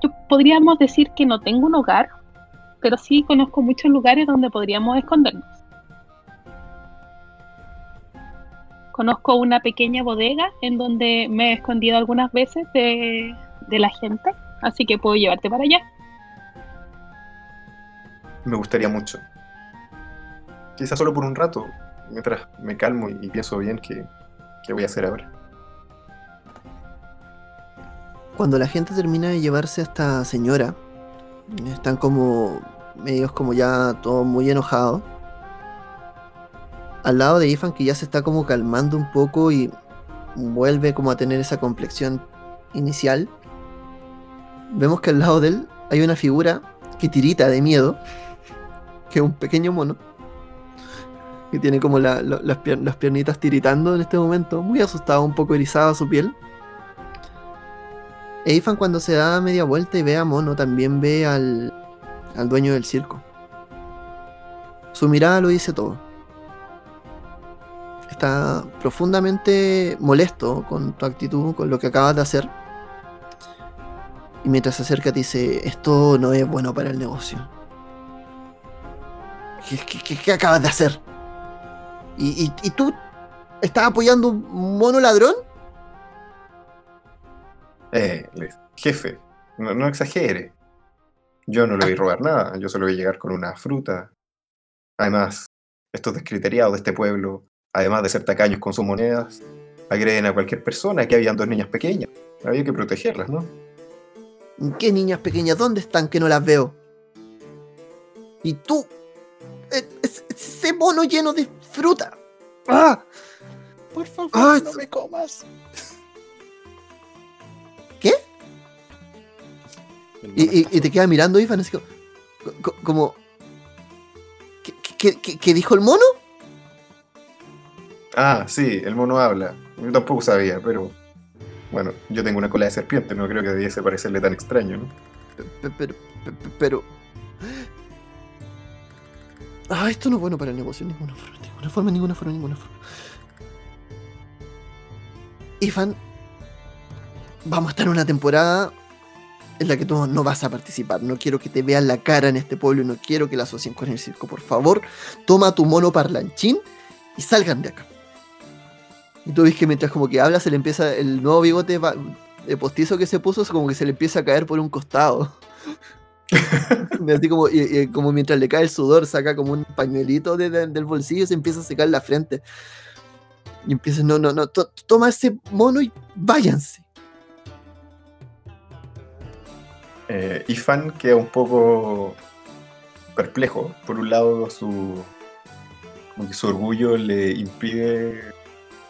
D: yo podríamos decir que no tengo un hogar, pero sí conozco muchos lugares donde podríamos escondernos. Conozco una pequeña bodega en donde me he escondido algunas veces de, de la gente, así que puedo llevarte para allá.
B: Me gustaría mucho. Quizás solo por un rato, mientras me calmo y pienso bien qué, qué voy a hacer ahora.
A: Cuando la gente termina de llevarse a esta señora, están como medios como ya todos muy enojados. Al lado de Ifan que ya se está como calmando un poco y vuelve como a tener esa complexión inicial. Vemos que al lado de él hay una figura que tirita de miedo, que es un pequeño mono, que tiene como la- la- las, las piernitas tiritando en este momento, muy asustado, un poco erizada su piel. E Ifan cuando se da media vuelta y ve a Mono, también ve al, al dueño del circo. Su mirada lo dice todo. Está profundamente molesto con tu actitud, con lo que acabas de hacer. Y mientras se acerca te dice, esto no es bueno para el negocio. ¿Qué, qué- qué- qué acabas de hacer? ¿Y, y- y tú estás apoyando un mono ladrón?
B: Eh, le- jefe, no, no exagere. Yo no le voy a robar nada, yo solo voy a llegar con una fruta. Además, estos descriteriados de este pueblo además de ser tacaños con sus monedas, agreden a cualquier persona, que habían dos niñas pequeñas. Había que protegerlas, ¿no?
A: ¿Qué niñas pequeñas? ¿Dónde están que no las veo? Y tú, eh, es- ese mono lleno de fruta. ¡Ah!
E: Por favor,
A: Ah,
E: no me comas.
A: ¿Qué? Y, te queda mirando Ivan así como... co- como ¿qué, qué- qué- qué dijo el mono?
B: Ah, sí, el mono habla. Yo tampoco sabía, pero bueno, yo tengo una cola de serpiente, no creo que debiese parecerle tan extraño, ¿no?
A: Pe- Pero, pe- pe- pero... Ah, esto no es bueno para el negocio, ninguna forma, ninguna forma, ninguna forma, ninguna forma. Ivan, vamos a estar en una temporada en la que tú no vas a participar. No quiero que te vean la cara en este pueblo y no quiero que la asocien con el circo. Por favor, toma tu mono parlanchín y salgan de acá. Y tú ves que mientras como que habla, se le empieza el nuevo bigote de postizo que se puso, como que se le empieza a caer por un costado. Así como, como mientras le cae el sudor, saca como un pañuelito de- de- del bolsillo y se empieza a secar la frente. Y empieza, no, no, no, to- toma ese mono y váyanse.
B: Eh, Ifan queda un poco perplejo. Por un lado, su, su orgullo le impide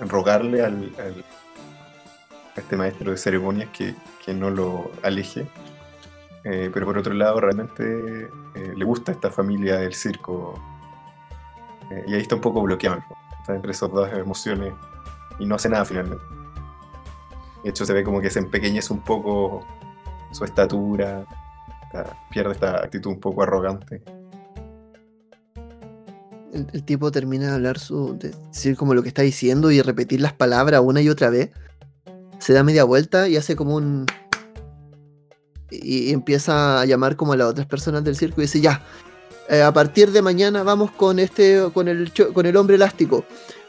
B: rogarle al, al- a este maestro de ceremonias que, que no lo aleje. Eh, pero por otro lado, realmente eh, le gusta esta familia del circo. Eh, y ahí está un poco bloqueado. Está entre esas dos emociones y no hace nada finalmente. De hecho, se ve como que se empequeñece un poco su estatura, pierde esta actitud un poco arrogante.
A: El, el tipo termina de hablar su. de decir como lo que está diciendo y repetir las palabras una y otra vez. Se da media vuelta y hace como un. Y, empieza a llamar como a las otras personas del circo y dice, ya. eh, a partir de mañana vamos con este. con el con el hombre elástico.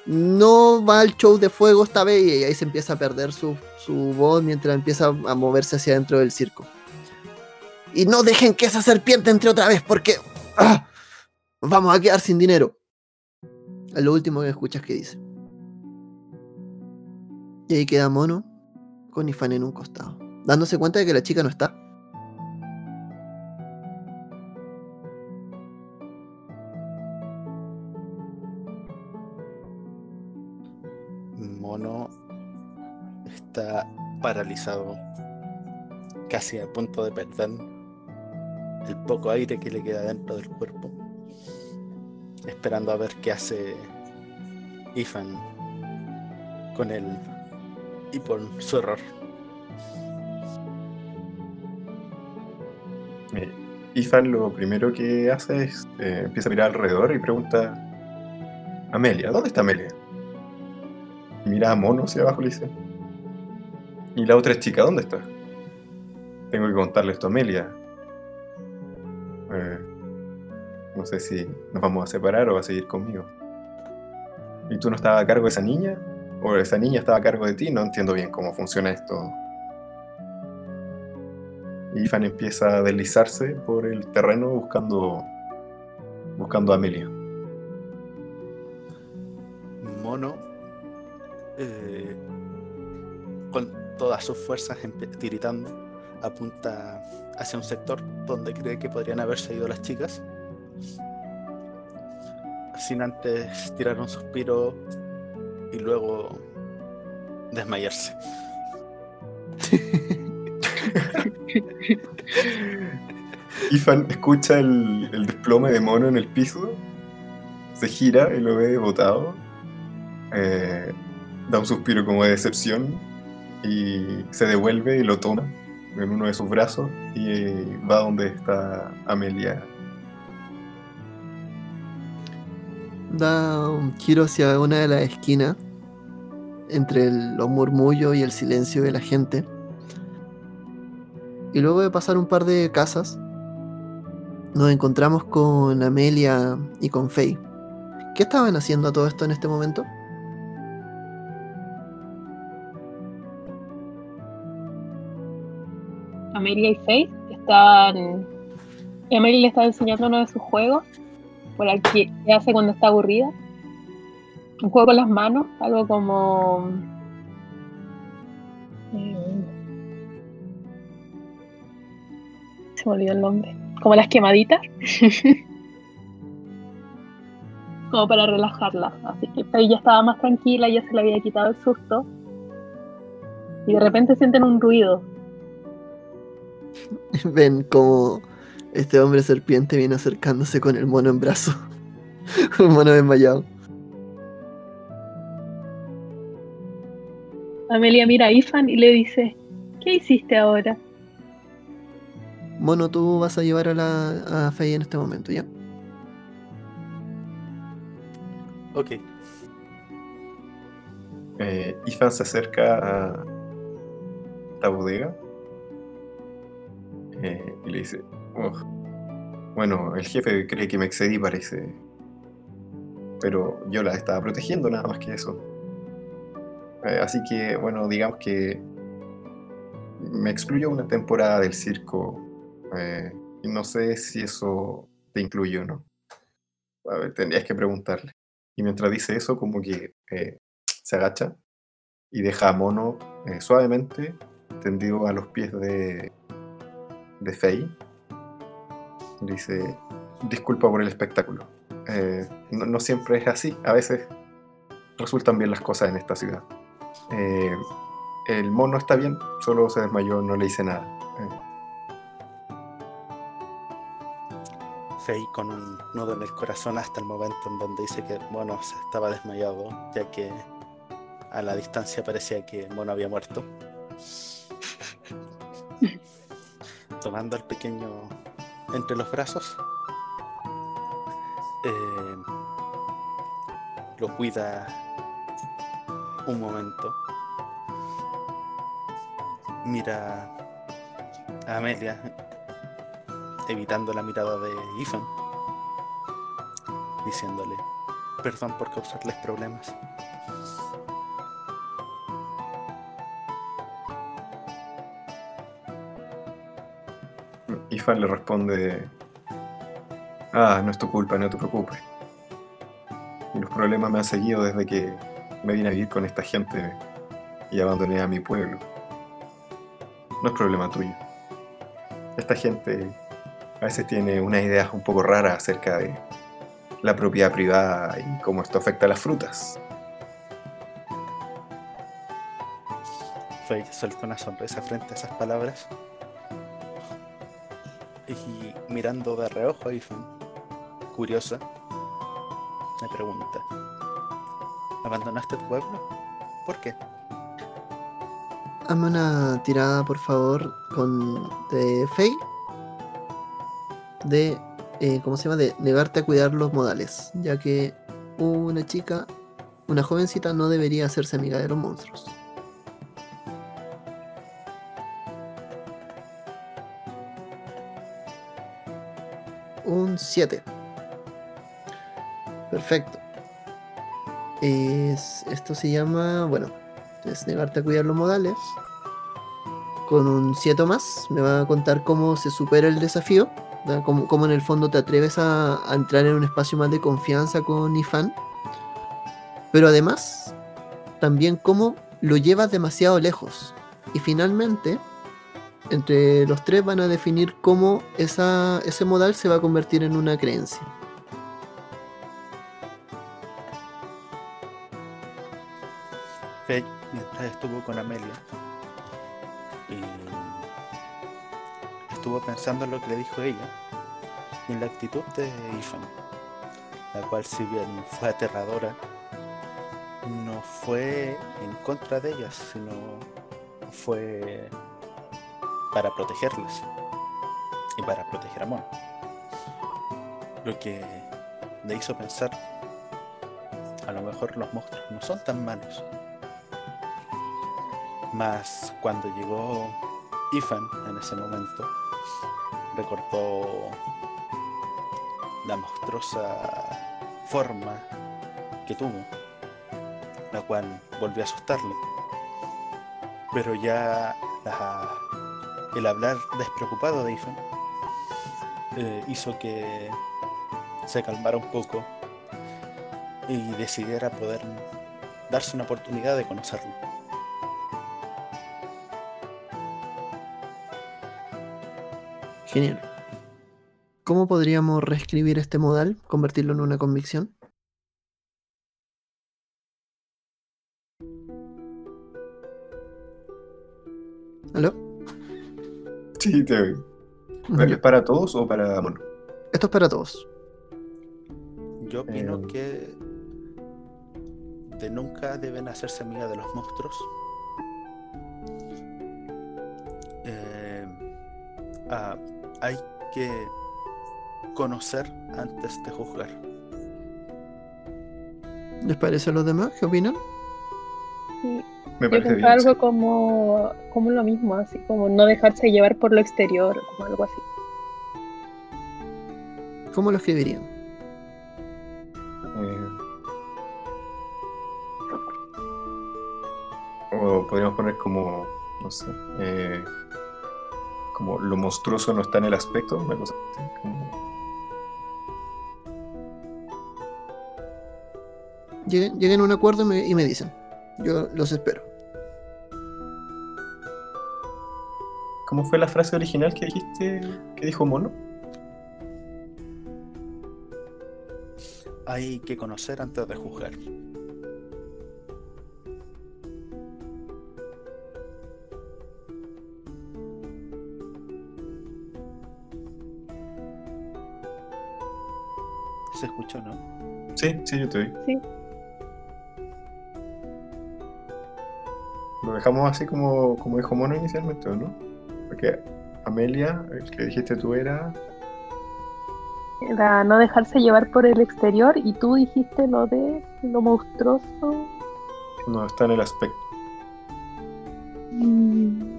A: No va al show de fuego esta vez y ahí se empieza a perder su, su voz mientras empieza a moverse hacia adentro del circo. Y no dejen que esa serpiente entre otra vez porque ¡ah! vamos a quedar sin dinero. Es lo último que escuchas que dice. Y ahí queda Mono con Ifan en un costado, dándose cuenta de que la chica no está.
E: Está paralizado, casi a punto de perder el poco aire que le queda dentro del cuerpo, esperando a ver qué hace Ifan con él y por su error.
B: Eh, Ifan lo primero que hace es eh, empieza a mirar alrededor y pregunta Amelia, ¿dónde está Amelia? Mira a Mono hacia abajo y le dice ¿Y la otra chica dónde está? Tengo que contarle esto a Amelia. Eh, no sé si nos vamos a separar o va a seguir conmigo. ¿Y tú no estabas a cargo de esa niña? ¿O esa niña estaba a cargo de ti? No entiendo bien cómo funciona esto. Y empieza a deslizarse por el terreno buscando buscando a Amelia.
E: Mono, eh, todas sus fuerzas tiritando, apunta hacia un sector donde cree que podrían haberse ido las chicas. Sin antes tirar un suspiro y luego desmayarse.
B: Ifan escucha el, el desplome de mono en el piso, se gira y lo ve botado, eh, da un suspiro como de decepción y se devuelve y lo toma en uno de sus brazos y eh, va donde está Amelia.
A: Da un giro hacia una de las esquinas, entre los murmullos y el silencio de la gente. Y luego de pasar un par de casas, nos encontramos con Amelia y con Faye. ¿Qué estaban haciendo a todo esto en este momento?
D: Amelia y Faith están. y Amelia le está enseñando uno de sus juegos, por el que que hace cuando está aburrida. un juego con las manos, algo como. eh, se me olvidó el nombre. Como las quemaditas. como para relajarla. Así que Faye ya estaba más tranquila, ya se le había quitado el susto. Y de repente sienten un ruido.
A: Ven como este hombre serpiente viene acercándose con el mono en brazo. Un mono desmayado.
D: Amelia mira a Ifan y le dice: ¿Qué hiciste ahora?
A: Mono, tú vas a llevar a la a Faye en este momento, ¿ya?
C: Ok.
B: Eh, Ifan se acerca a la bodega eh, y le dice, "Ugh, bueno, el jefe cree que me excedí, parece. Pero yo la estaba protegiendo, nada más que eso. Eh, así que, bueno, digamos que me excluyó una temporada del circo. eh, y no sé si eso te incluye o no. A ver, tendrías que preguntarle. Y mientras dice eso, como que se agacha y deja a Mono suavemente tendido a los pies de, de Faye. Le dice, disculpa por el espectáculo. Eh, no, no siempre es así, a veces resultan bien las cosas en esta ciudad. Eh, el mono está bien, solo se desmayó, no le hice nada. Eh,
C: Faye con un nudo en el corazón hasta el momento en donde dice que Mono se estaba desmayado, ya que a la distancia parecía que Mono había muerto. Tomando al pequeño entre los brazos, eh, lo cuida un momento. Mira a Amelia evitando la mirada de Ethan, diciéndole, perdón por causarles problemas.
B: Le responde, ah, no es tu culpa, no te preocupes. Y los problemas me han seguido desde que me vine a vivir con esta gente y abandoné a mi pueblo. No es problema tuyo. Esta gente a veces tiene unas ideas un poco raras acerca de la propiedad privada y cómo esto afecta a las frutas.
C: Faye suelta una sonrisa frente a esas palabras. Y mirando de reojo a curiosa, me pregunta, ¿abandonaste tu pueblo? ¿Por qué?
A: Hazme una tirada, por favor, con de Faye. De, eh, ¿cómo se llama? De negarte a cuidar los modales. Ya que una chica, una jovencita, no debería hacerse amiga de los monstruos. Un 7. Perfecto. Es, esto se llama, bueno, es negarte a cuidar los modales. Con un 7 más, me va a contar cómo se supera el desafío. Cómo, cómo en el fondo te atreves a, a entrar en un espacio más de confianza con Ifan. Pero además, también cómo lo llevas demasiado lejos. Y finalmente, entre los tres van a definir cómo esa, ese modal se va a convertir en una creencia.
C: Faye, mientras estuvo con Amelia, estuvo pensando en lo que le dijo ella y en la actitud de Ethan, la cual si bien fue aterradora, no fue en contra de ellas, sino fue para protegerlas y para proteger a Mon. Lo que le hizo pensar, a lo mejor los monstruos no son tan malos. Más cuando llegó Ethan en ese momento, recordó la monstruosa forma que tuvo, la cual volvió a asustarle. Pero ya la- el hablar despreocupado de Ethan hizo que se calmara un poco y decidiera poder darse una oportunidad de conocerlo.
A: Genial. ¿Cómo podríamos reescribir este modal, convertirlo en una convicción?
B: Sí, te. ¿Es para todos o para mono?
A: Esto es para todos.
C: Yo opino
B: Eh,
C: que de nunca deben hacerse amiga de los monstruos. Eh, ah, hay que conocer antes de juzgar.
A: ¿Les parece a los demás? ¿Qué opinan?
D: Sí,
B: Me
D: Yo
B: parece bien.
D: algo
B: sí.
D: como, como lo mismo, así como no dejarse llevar por lo exterior, como algo así.
A: ¿Cómo lo escribirían?
B: Eh, o podríamos poner como, no sé, eh, como lo monstruoso no está en el aspecto, una cosa así. como-
A: Lleguen, lleguen a un acuerdo y me, y me dicen. Yo los espero.
B: ¿Cómo fue la frase original que dijiste, que dijo Mono?
C: Hay que conocer antes de juzgar. ¿Se escuchó, no?
B: Sí, sí, yo te oí.
D: Sí.
B: Lo dejamos así como, como dijo Mono inicialmente, ¿o no? Porque Amelia, el que dijiste tú era...
D: Era no dejarse llevar por el exterior y tú dijiste lo de lo monstruoso.
B: No, está en el aspecto.
D: Mm,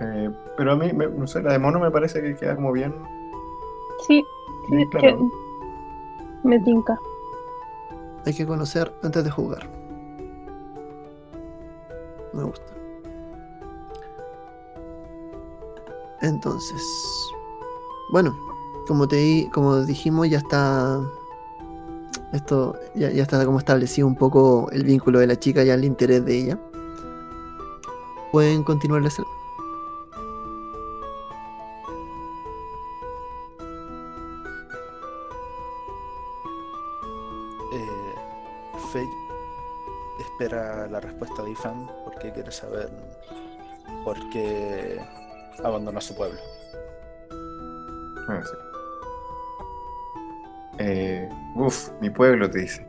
B: Eh, pero a mí, me- no sé, la de Mono me parece que queda como bien...
D: Sí, sí, que
B: claro.
D: me tinca.
A: Hay que conocer antes de jugar. Me gusta. Entonces, bueno, como te di- como dijimos, ya está esto ya, está como establecido un poco el vínculo de la chica y el interés de ella. Pueden continuar la escena.
C: Eh, espera la respuesta de Ifan porque quiere saber por qué abandonó su pueblo.
B: Ah, sí. Eh, uf, mi pueblo te dice.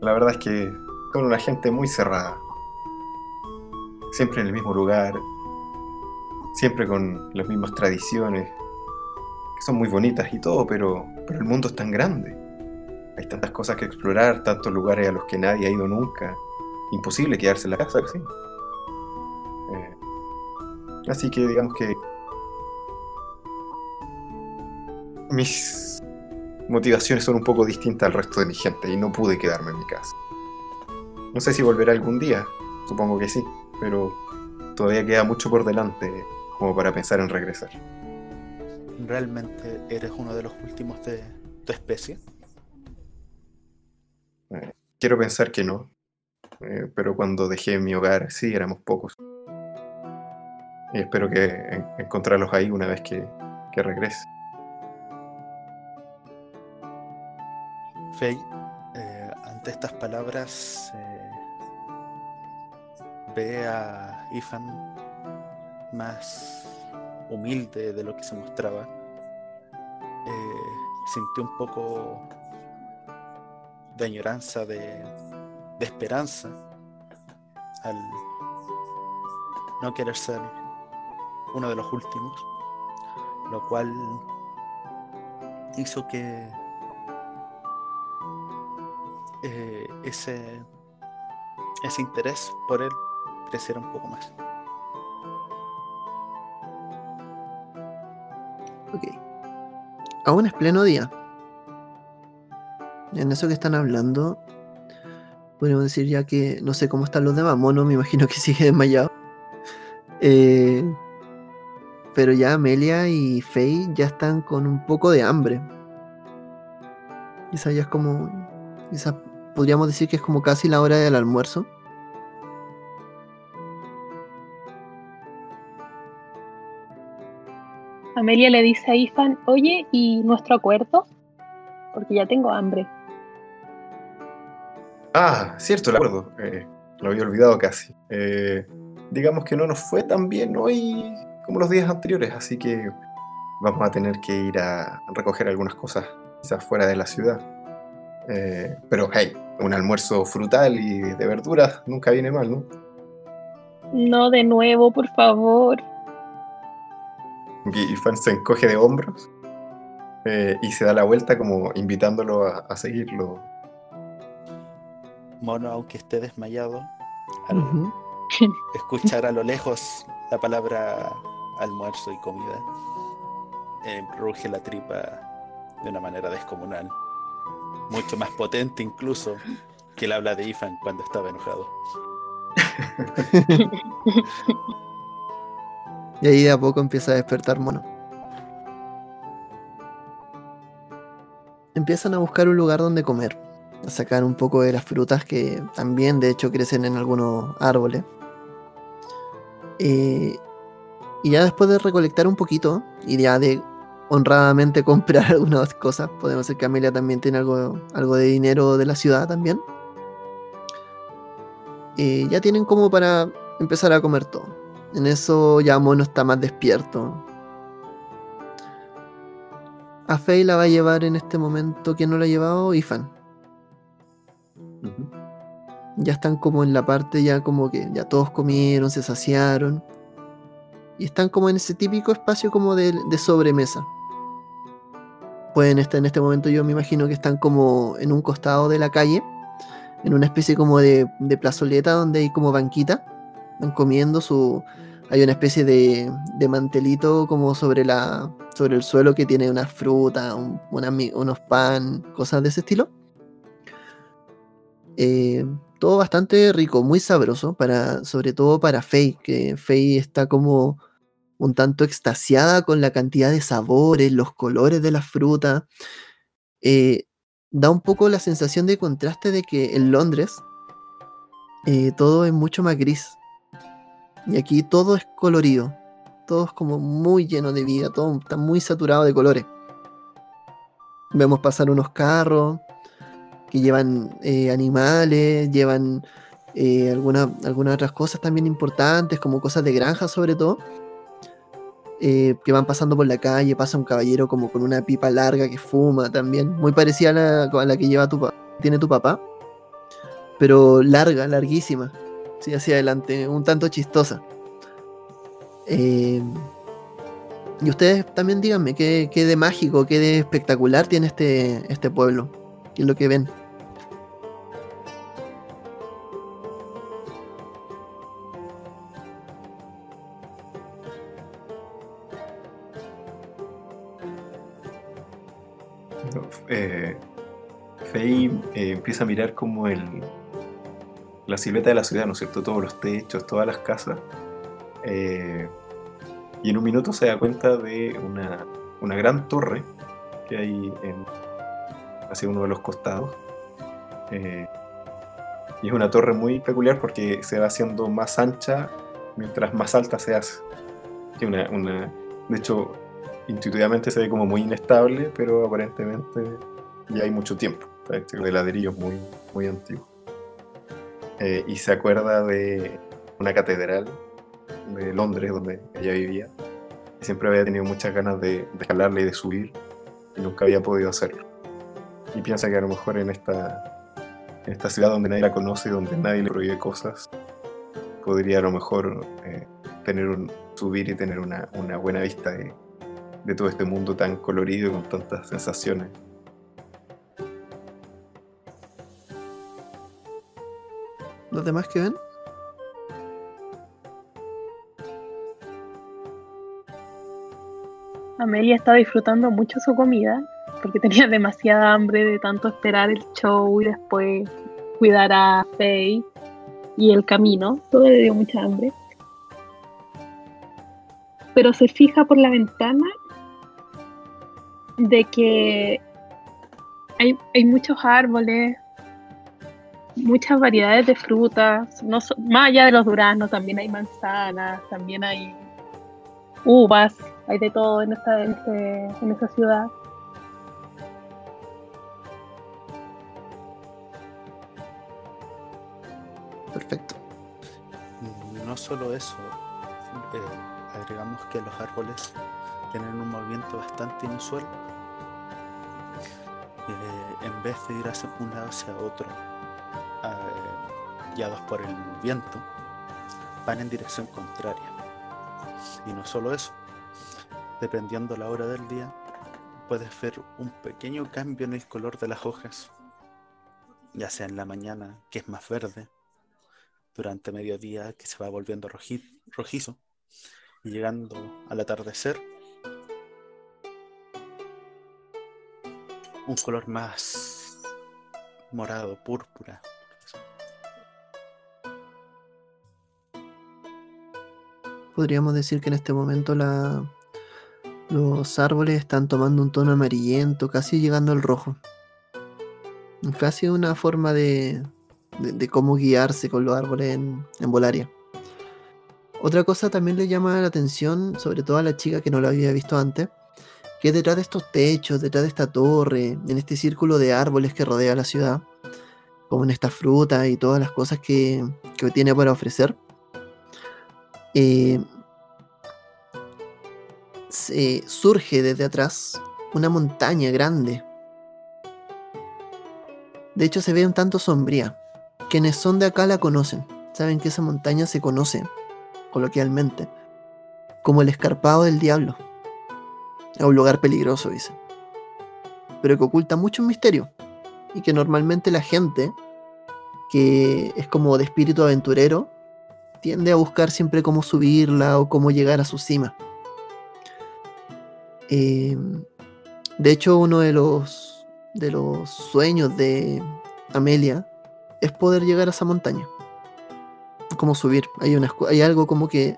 B: La verdad es que son una gente muy cerrada. Siempre en el mismo lugar. Siempre con las mismas tradiciones. Que son muy bonitas y todo, pero, pero el mundo es tan grande. Hay tantas cosas que explorar, tantos lugares a los que nadie ha ido nunca. Imposible quedarse en la casa así. Eh, así que digamos que mis motivaciones son un poco distintas al resto de mi gente y no pude quedarme en mi casa. No sé si volveré algún día, supongo que sí, pero todavía queda mucho por delante como para pensar en regresar.
C: ¿Realmente eres uno de los últimos de tu especie?
B: Quiero pensar que no, eh, pero cuando dejé mi hogar sí éramos pocos. Y espero que en- encontrarlos ahí una vez que, que regrese.
C: Faye, eh, ante estas palabras, eh, ve a Ifan más humilde de lo que se mostraba. Eh, sintió un poco de añoranza, de, de esperanza al no querer ser uno de los últimos, lo cual hizo que eh, ese, ese interés por él creciera un poco más.
A: Ok. Aún es pleno día. En eso que están hablando, podríamos decir ya que no sé cómo están los demás. Mono me imagino que sigue desmayado. Eh, pero ya Amelia y Faye ya están con un poco de hambre. Quizá ya es como. Quizá podríamos decir que es como casi la hora del almuerzo.
D: Amelia le dice a Ifan, oye, ¿y nuestro acuerdo? Porque ya tengo hambre.
B: Ah, cierto, el acuerdo. Eh, lo había olvidado casi. Eh, digamos que no nos fue tan bien hoy como los días anteriores, así que vamos a tener que ir a recoger algunas cosas quizás fuera de la ciudad. Eh, pero hey, un almuerzo frutal y de verduras nunca viene mal, ¿no?
D: No de nuevo, por favor.
B: Y Fan se encoge de hombros eh, y se da la vuelta como invitándolo a, a seguirlo.
E: Mono, aunque esté desmayado, al escuchar a lo lejos la palabra almuerzo y comida, eh, ruge la tripa de una manera descomunal. Mucho más potente incluso que el habla de Ifan cuando estaba enojado.
A: Y ahí de a poco empieza a despertar mono. Empiezan a buscar un lugar donde comer, a sacar un poco de las frutas que también de hecho crecen en algunos árboles. Eh, y ya después de recolectar un poquito y ya de honradamente comprar algunas cosas, podemos decir que Amelia también tiene algo, algo de dinero de la ciudad también. Eh, ya tienen como para empezar a comer todo. En eso ya Mono está más despierto. A Faye la va a llevar en este momento. ¿Quién no la ha llevado? Ifan. Ya están como en la parte ya como que ya todos comieron, se saciaron. Y están como en ese típico espacio como de, sobremesa. Pueden estar en este momento, yo me imagino que están como en un costado de la calle. En una especie como de, de plazoleta donde hay como banquita. Están comiendo su, hay una especie de, de mantelito como sobre la sobre el suelo que tiene una fruta, un- una unos pan, cosas de ese estilo. Eh, todo bastante rico, muy sabroso, para, sobre todo para Faye, que Faye está como un tanto extasiada con la cantidad de sabores, los colores de la fruta. Eh, da un poco la sensación de contraste de que en Londres eh, todo es mucho más gris. Y aquí todo es colorido. Todo es como muy lleno de vida. Todo está muy saturado de colores. Vemos pasar unos carros que llevan eh, animales, llevan eh, alguna- algunas otras cosas también importantes, como cosas de granja sobre todo. eh, que van pasando por la calle, pasa un caballero como con una pipa larga que fuma también, muy parecida a la, que lleva tu, tiene tu papá, pero larga, larguísima, sí, hacia adelante, un tanto chistosa. Eh, y ustedes también díganme qué, qué de mágico, qué de espectacular tiene este, este pueblo, qué es lo que ven.
B: Eh, Faye eh, empieza a mirar como el, la silueta de la ciudad, ¿no es cierto? Todos los techos, todas las casas. Eh, y en un minuto se da cuenta de una, una gran torre que hay hacia uno de los costados. Eh, y es una torre muy peculiar porque se va haciendo más ancha mientras más alta se hace. Una, una, de hecho, intuitivamente se ve como muy inestable, pero aparentemente ya hay mucho tiempo. Hecho de ladrillos muy, muy antiguos. Eh, y se acuerda de una catedral de Londres donde ella vivía. Y siempre había tenido muchas ganas de, de escalarla y de subir, y nunca había podido hacerlo. Y piensa que a lo mejor en esta, en esta ciudad donde nadie la conoce, donde nadie le prohíbe cosas, podría a lo mejor eh, tener un, subir y tener una, una buena vista de, de todo este mundo tan colorido y con tantas sensaciones.
A: ¿Los demás que ven?
D: Amelia estaba disfrutando mucho su comida porque tenía demasiada hambre de tanto esperar el show y después cuidar a Faye y el camino. Todo le dio mucha hambre. Pero se fija por la ventana de que hay, hay muchos árboles, muchas variedades de frutas, no so- más allá de los duraznos, también hay manzanas, también hay uvas, hay de todo en esta, en, este- en esa ciudad.
A: Perfecto.
C: No solo eso, eh, agregamos que los árboles tienen un movimiento bastante inusual. Eh, en vez de ir hacia un lado hacia otro, eh, guiados por el viento, van en dirección contraria. Y no solo eso, dependiendo la hora del día, puedes ver un pequeño cambio en el color de las hojas, ya sea en la mañana, que es más verde, durante mediodía que se va volviendo roji- rojizo y llegando al atardecer un color más morado, púrpura.
A: Podríamos decir que en este momento la, los árboles están tomando un tono amarillento, casi llegando al rojo. Casi una forma de, de, cómo guiarse con los árboles en, en Volaria. Otra cosa también le llama la atención, sobre todo a la chica que no lo había visto antes, que detrás de estos techos, detrás de esta torre, en este círculo de árboles que rodea la ciudad, como en estas frutas y todas las cosas que, que tiene para ofrecer, eh, se surge desde atrás una montaña grande. De hecho, se ve un tanto sombría. Quienes son de acá la conocen. Saben que esa montaña se conoce, coloquialmente, como el escarpado del diablo. Es un lugar peligroso, dicen. Pero que oculta mucho misterio. Y que normalmente la gente, que es como de espíritu aventurero, tiende a buscar siempre cómo subirla o cómo llegar a su cima. Eh, de hecho, uno de los, de los sueños de Amelia es poder llegar a esa montaña. Como subir. Hay, una, hay algo como que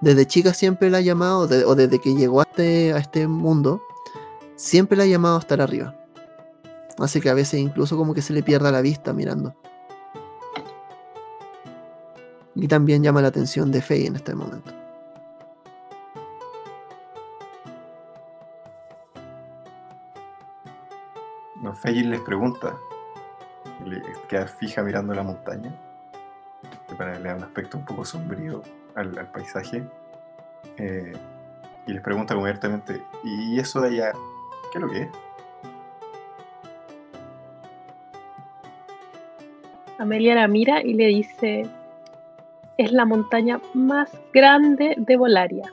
A: desde chica siempre la ha llamado, o desde que llegó a este, a este mundo, siempre la ha llamado a estar arriba. Hace que a veces incluso como que se le pierda la vista mirando. Y también llama la atención de Faye en este momento.
B: No, Feijin les pregunta, le queda fija mirando la montaña, para le da un aspecto un poco sombrío al, paisaje, eh, y les pregunta como abiertamente, ¿y eso de allá, qué es lo que es?
D: Amelia la mira y le dice, es la montaña más grande de Volaria.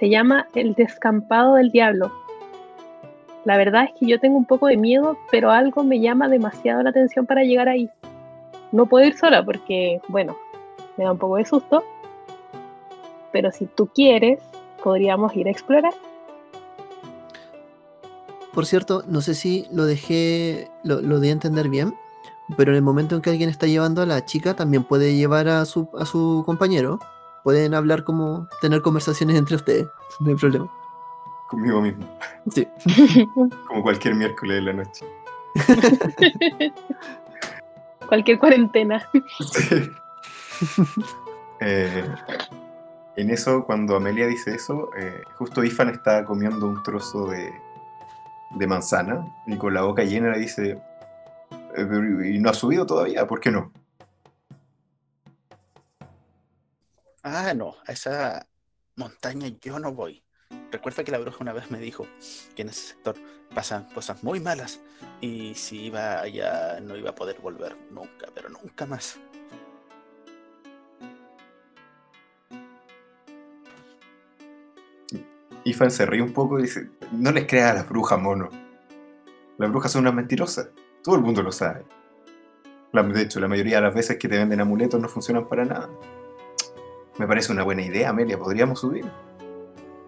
D: Se llama el descampado del diablo. La verdad es que yo tengo un poco de miedo, pero algo me llama demasiado la atención para llegar ahí. No puedo ir sola porque, bueno, me da un poco de susto. Pero si tú quieres, podríamos ir a explorar.
A: Por cierto, no sé si lo dejé, lo, lo di a entender bien, pero en el momento en que alguien está llevando a la chica, también puede llevar a su, a su compañero. Pueden hablar como, tener conversaciones entre ustedes, no hay problema.
B: Conmigo mismo,
A: Sí.
B: como cualquier miércoles de la noche.
D: Cualquier cuarentena.
B: Sí. Eh, en eso, cuando Amelia dice eso, eh, justo Ifan está comiendo un trozo de, de manzana y con la boca llena le dice, "Eh, ¿y no ha subido todavía? ¿Por qué no?
C: Ah, no, a esa montaña yo no voy. Recuerda que la bruja una vez me dijo que en ese sector pasan cosas muy malas y si iba allá no iba a poder volver nunca, pero nunca más.
B: Ifan se ríe un poco y dice, no les creas a las brujas, mono. Las brujas son unas mentirosas. Todo el mundo lo sabe. De hecho, la mayoría de las veces que te venden amuletos no funcionan para nada. Me parece una buena idea, Amelia. Podríamos subir.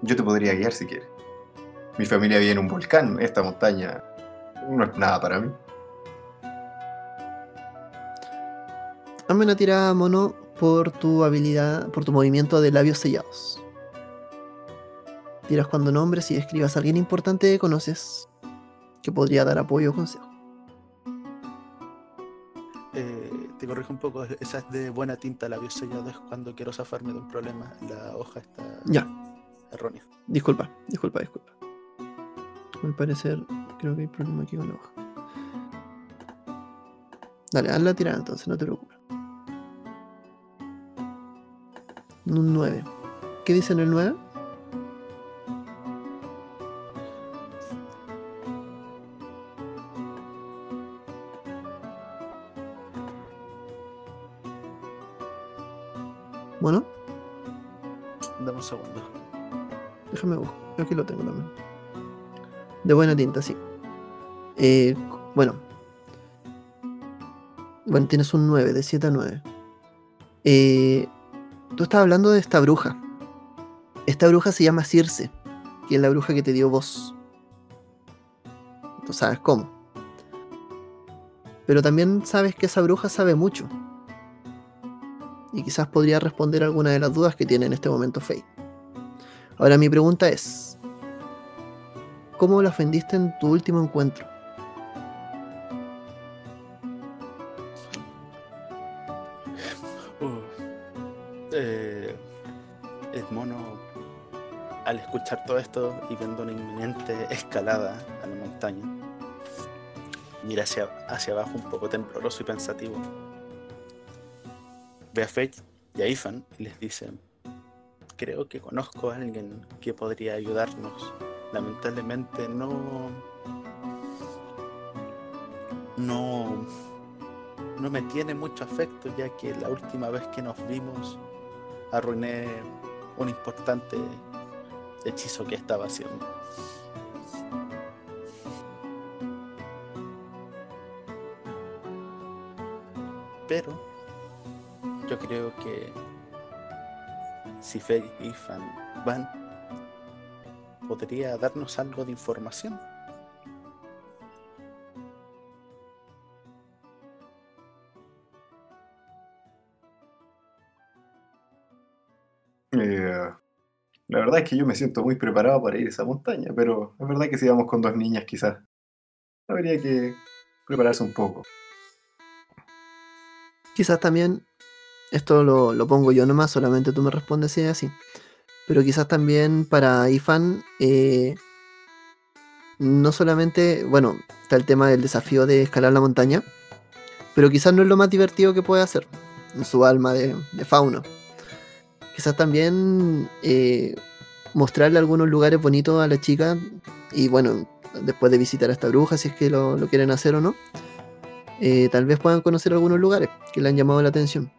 B: Yo te podría guiar si quieres. Mi familia vive en un volcán. Esta montaña no es nada para mí.
A: Hazme una tirada, mono, por tu habilidad, por tu movimiento de labios sellados. Tiras cuando nombres y describas a alguien importante que conoces. que podría dar apoyo o consejo.
C: Eh, te corrijo un poco, esa es de buena tinta, labios sellados es cuando quiero zafarme de un problema. La hoja está
A: Ya,
C: errónea.
A: disculpa, disculpa, disculpa. Al parecer, creo que hay problema aquí con la hoja. Dale, haz la tirada entonces, no te preocupes. Un 9. ¿Qué dice en el 9? Aquí lo tengo también. De buena tinta, sí. Eh, bueno. Bueno, tienes un 9, de 7 a 9. Eh, tú estás hablando de esta bruja. Esta bruja se llama Circe, que es la bruja que te dio voz. Tú sabes cómo. Pero también sabes que esa bruja sabe mucho. Y quizás podría responder alguna de las dudas que tiene en este momento Faye. Ahora mi pregunta es, ¿cómo la ofendiste en tu último encuentro?
C: Uh, mono, al escuchar todo esto y viendo una inminente escalada a la montaña, mira hacia, hacia abajo un poco tembloroso y pensativo. Ve a Fate y a Ifan y les dice, creo que conozco a alguien que podría ayudarnos. Lamentablemente no... No no me tiene mucho afecto ya que la última vez que nos vimos arruiné un importante hechizo que estaba haciendo. Pero yo creo que si Faye y Fan van, podría darnos algo de información.
B: Eh, la verdad es que yo me siento muy preparado para ir a esa montaña, pero es verdad que si vamos con dos niñas quizás habría que prepararse un poco.
A: Quizás también, esto lo, lo pongo yo nomás, solamente tú me respondes si es así. Pero quizás también para Ifan, eh, no solamente, bueno, está el tema del desafío de escalar la montaña, pero quizás no es lo más divertido que puede hacer en su alma de, de fauno. Quizás también eh, mostrarle algunos lugares bonitos a la chica y bueno, después de visitar a esta bruja, si es que lo, quieren hacer o no, eh, tal vez puedan conocer algunos lugares que le han llamado la atención.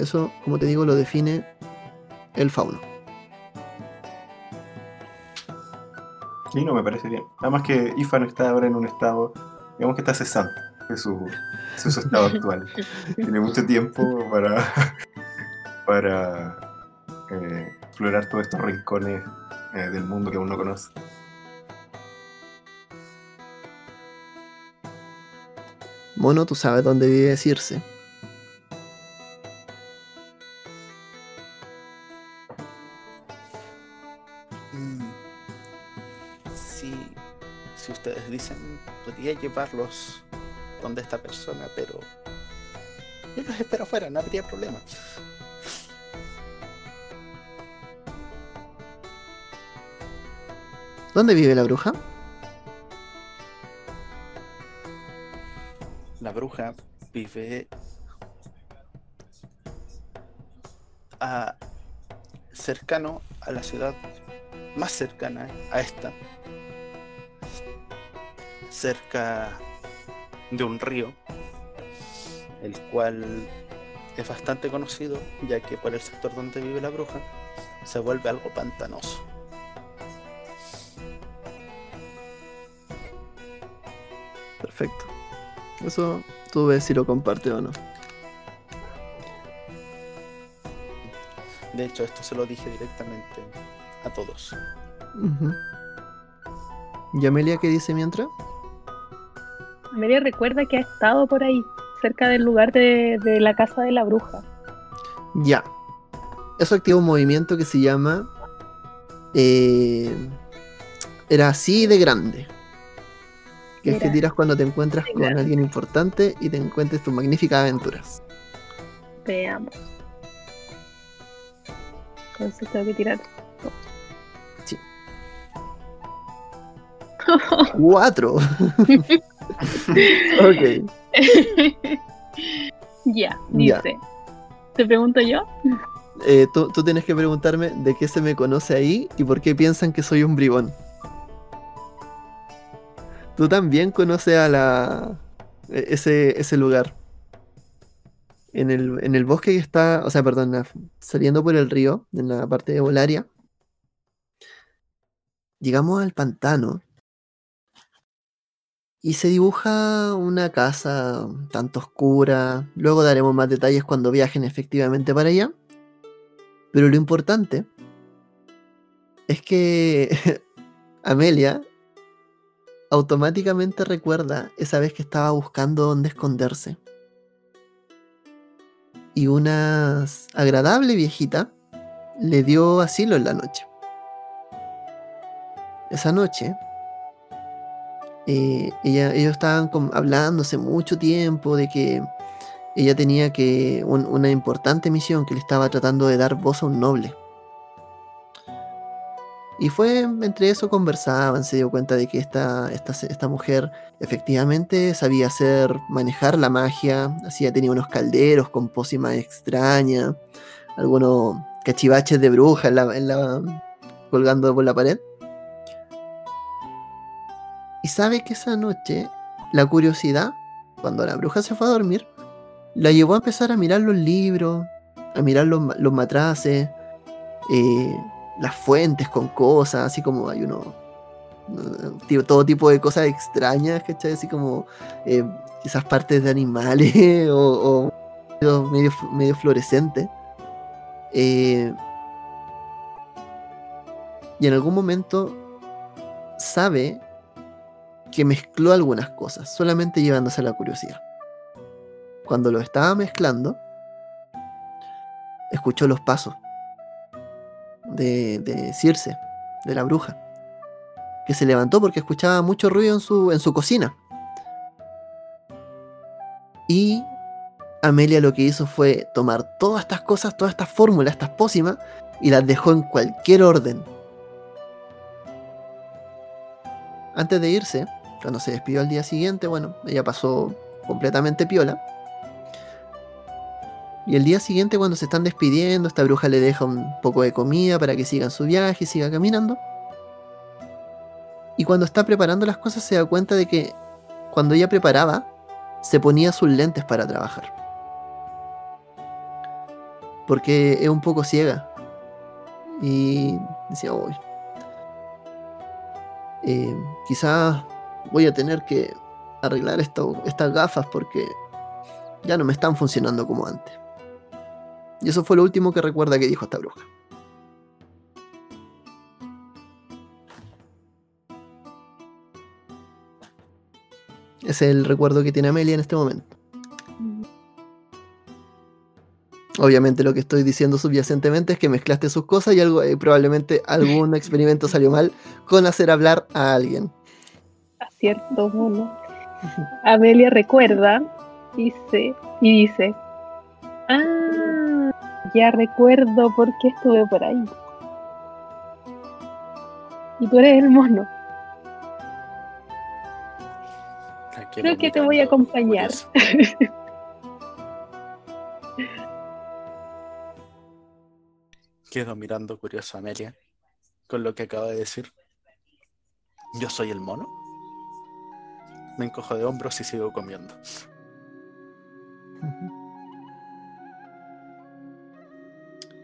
A: Eso, como te digo, lo define el fauno.
B: Y no me parece bien. Además que Ifan está ahora en un estado, digamos que está cesante de su, estado actual. Tiene mucho tiempo para, para eh, explorar todos estos rincones eh, del mundo que aún no conoce.
A: Mono, tú sabes dónde vive Circe.
C: Dicen, podría llevarlos donde esta persona, pero yo los espero afuera, no habría problema.
A: ¿Dónde vive la bruja?
C: La bruja vive a- cercano a la ciudad más cercana a esta, cerca de un río, el cual es bastante conocido, ya que por el sector donde vive la bruja se vuelve algo pantanoso.
A: Perfecto. Eso tú ves si lo comparte o no.
C: De hecho, esto se lo dije directamente a todos.
A: ¿Y Amelia qué dice mientras?
D: Amelia recuerda que ha estado por ahí, cerca del lugar de, de la casa de la bruja.
A: Ya. eso activa un movimiento que se llama. eh, era así de grande. Que es que tiras cuando te encuentras con
D: grande.
A: alguien importante y te encuentres tus magníficas aventuras.
D: Veamos. Entonces tengo que tirar.
A: Sí. ¡Cuatro! ok.
D: ya,
A: Ya.
D: dice. ¿Te pregunto yo?
A: Eh, tú, tú tienes que preguntarme de qué se me conoce ahí y por qué piensan que soy un bribón. Tú también conoces a la e- ese, ese lugar. En el, en el bosque que está, o sea, perdón, la- saliendo por el río, en la parte de Volaria, llegamos al pantano y se dibuja una casa tanto oscura. Luego daremos más detalles cuando viajen efectivamente para allá. Pero lo importante es que Amelia automáticamente recuerda esa vez que estaba buscando dónde esconderse. Y una agradable viejita le dio asilo en la noche. Esa noche, eh, ella, ellos estaban hablando hace mucho tiempo de que ella tenía que un- una importante misión que le estaba tratando de dar voz a un noble. Y fue entre eso conversaban, se dio cuenta de que esta, esta, esta mujer efectivamente sabía hacer, manejar la magia, ya tenía unos calderos con pócimas extrañas, algunos cachivaches de bruja en la, en la- colgando por la pared. Y sabe que esa noche la curiosidad, cuando la bruja se fue a dormir, la llevó a empezar a mirar los libros, a mirar los, los matraces, eh, las fuentes con cosas, así como hay uno, todo tipo de cosas extrañas, ¿cachai? Así como eh, esas partes de animales o, o medio, medio fluorescente. Eh, y en algún momento sabe que mezcló algunas cosas, solamente llevándose la curiosidad. Cuando lo estaba mezclando, escuchó los pasos de, de Circe, de la bruja, que se levantó porque escuchaba mucho ruido en su, en su cocina. Y Amelia lo que hizo fue tomar todas estas cosas, todas estas fórmulas, estas pócimas, y las dejó en cualquier orden. Antes de irse, cuando se despidió al día siguiente, bueno, ella pasó completamente piola. Y el día siguiente, cuando se están despidiendo, esta bruja le deja un poco de comida para que sigan su viaje y siga caminando. Y cuando está preparando las cosas, se da cuenta de que cuando ella preparaba, se ponía sus lentes para trabajar. Porque es un poco ciega. Y decía, uy. eh, quizás voy a tener que arreglar estas gafas porque ya no me están funcionando como antes. Y eso fue lo último que recuerda que dijo esta bruja. Es el recuerdo que tiene Amelia en este momento. Obviamente lo que estoy diciendo subyacentemente es que mezclaste sus cosas y eh, probablemente algún experimento salió mal con hacer hablar a alguien.
D: Cierto mono. Amelia recuerda dice, y dice: Ah, ya recuerdo por qué estuve por ahí. Y tú eres el mono. Creo que te voy a acompañar.
E: Quedo mirando curioso a Amelia con lo que acaba de decir. ¿Yo soy el mono? Me encojo de hombros y sigo comiendo.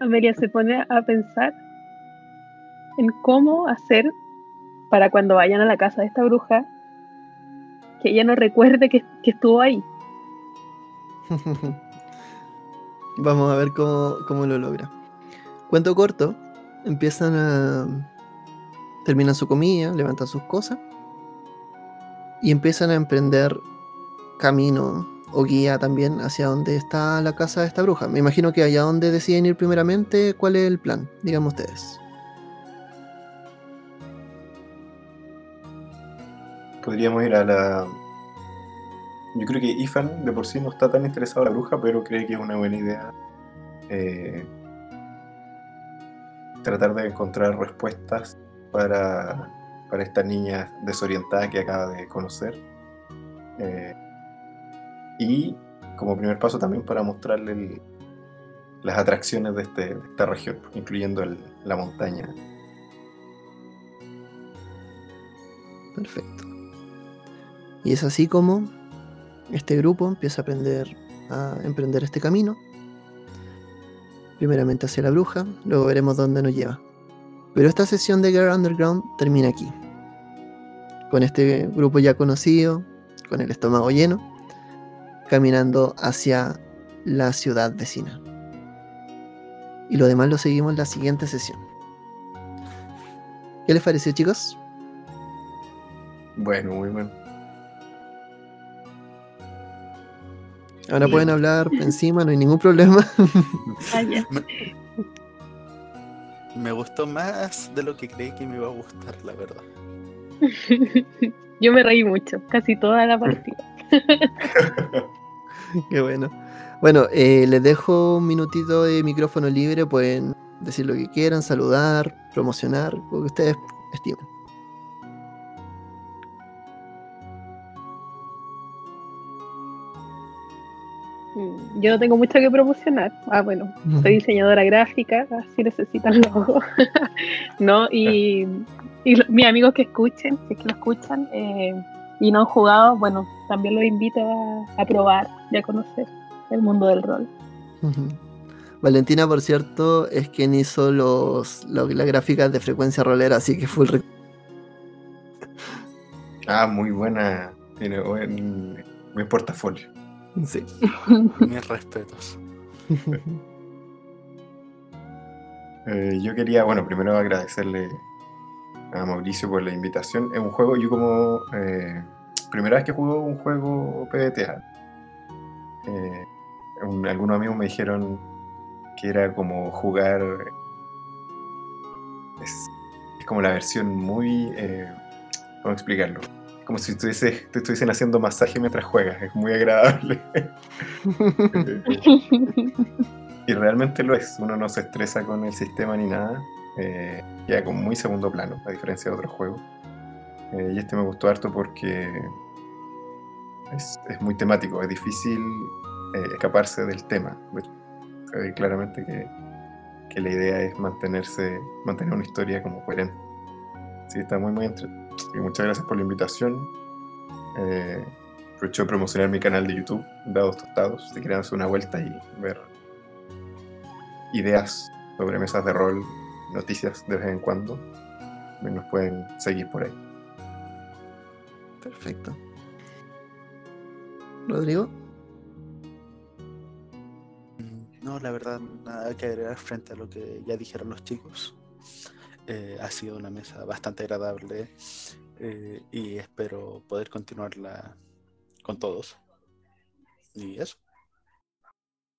D: Amelia se pone a pensar en cómo hacer para cuando vayan a la casa de esta bruja que ella no recuerde que, que estuvo ahí.
A: Vamos a ver cómo, cómo lo logra. Cuento corto, empiezan a... terminan su comida, levantan sus cosas y empiezan a emprender camino o guía también hacia dónde está la casa de esta bruja. Me imagino que allá donde deciden ir primeramente, ¿cuál es el plan? Díganme ustedes.
B: Podríamos ir a la. Yo creo que Ifan de por sí no está tan interesado en la bruja, pero cree que es una buena idea eh, tratar de encontrar respuestas para, para esta niña desorientada que acaba de conocer. Eh, y como primer paso también para mostrarle las atracciones de, este- de esta región, incluyendo el- la montaña.
A: Perfecto. Y es así como este grupo empieza a aprender a emprender este camino. Primeramente hacia la bruja, luego veremos dónde nos lleva. Pero esta sesión de Girl Underground termina aquí. Con este grupo ya conocido, con el estómago lleno, caminando hacia la ciudad vecina. Y lo demás lo seguimos en la siguiente sesión. ¿Qué les pareció, chicos?
B: Bueno, muy bien.
A: Ahora
E: Bien.
A: pueden hablar encima, no hay ningún problema.
E: Me gustó más de lo que creí que me iba a gustar, la verdad.
D: Yo me reí mucho, casi toda la partida.
A: Qué bueno. Bueno, eh, les dejo un minutito de micrófono libre. Pueden decir lo que quieran, saludar, promocionar, lo que ustedes estimen.
D: Yo no tengo mucho que promocionar. Ah, bueno, soy diseñadora gráfica, así necesitan logo. ¿No? Y, y mis amigos que escuchen, si es que lo escuchan, eh, y no han jugado, bueno, también los invito a, a probar y a conocer el mundo del rol.
A: Valentina, por cierto, es quien hizo los, lo- las gráficas de frecuencia rolera, así que full.
B: Ah, muy buena. Tiene buen, buen portafolio.
A: Sí.
E: Mis respetos.
B: Eh, yo quería, bueno, primero agradecerle a Mauricio por la invitación. Es un juego, yo como eh, primera vez que juego un juego PBTA. Eh, un- algunos amigos me dijeron que era como jugar. Es, es como la versión muy. eh, ¿Cómo explicarlo? Como si estuviese- te estuviesen haciendo masaje mientras juegas. Es muy agradable. Y realmente lo es, uno no se estresa con el sistema ni nada, eh, queda como muy segundo plano, a diferencia de otros juegos. Eh, y este me gustó harto porque es, es muy temático, es difícil eh, escaparse del tema. Se ve claramente que, que la idea es mantenerse, mantener una historia como coherente. Sí, está muy, muy entretenido. Y muchas gracias por la invitación. Eh, aprovecho de promocionar mi canal de YouTube, Dados Tostados, si quieren hacer una vuelta y ver ideas sobre mesas de rol, noticias de vez en cuando, nos pueden seguir por ahí.
A: Perfecto. Rodrigo.
E: Mm, No, la verdad, nada que agregar frente a lo que ya dijeron los chicos. Eh, ha sido una mesa bastante agradable eh, y espero poder continuarla con todos. Y eso.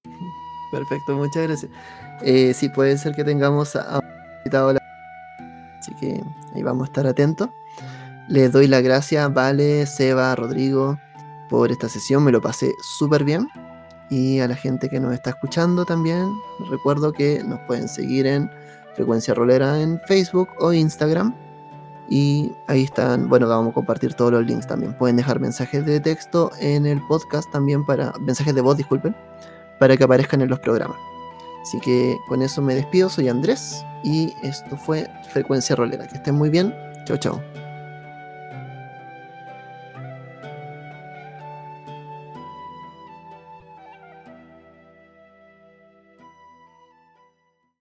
A: Perfecto, muchas gracias. Eh, sí, puede ser que tengamos a la- Así que ahí vamos a estar atentos. Les doy las gracias, Vale, Seba, Rodrigo, por esta sesión. Me lo pasé súper bien. Y a la gente que nos está escuchando también, recuerdo que nos pueden seguir en Frecuencia Rolera en Facebook o Instagram. Y ahí están, bueno, vamos a compartir todos los links también. Pueden dejar mensajes de texto en el podcast también para, mensajes de voz, disculpen, para que aparezcan en los programas. Así que con eso me despido, soy Andrés y esto fue Frecuencia Rolera. Que estén muy bien, chao chao.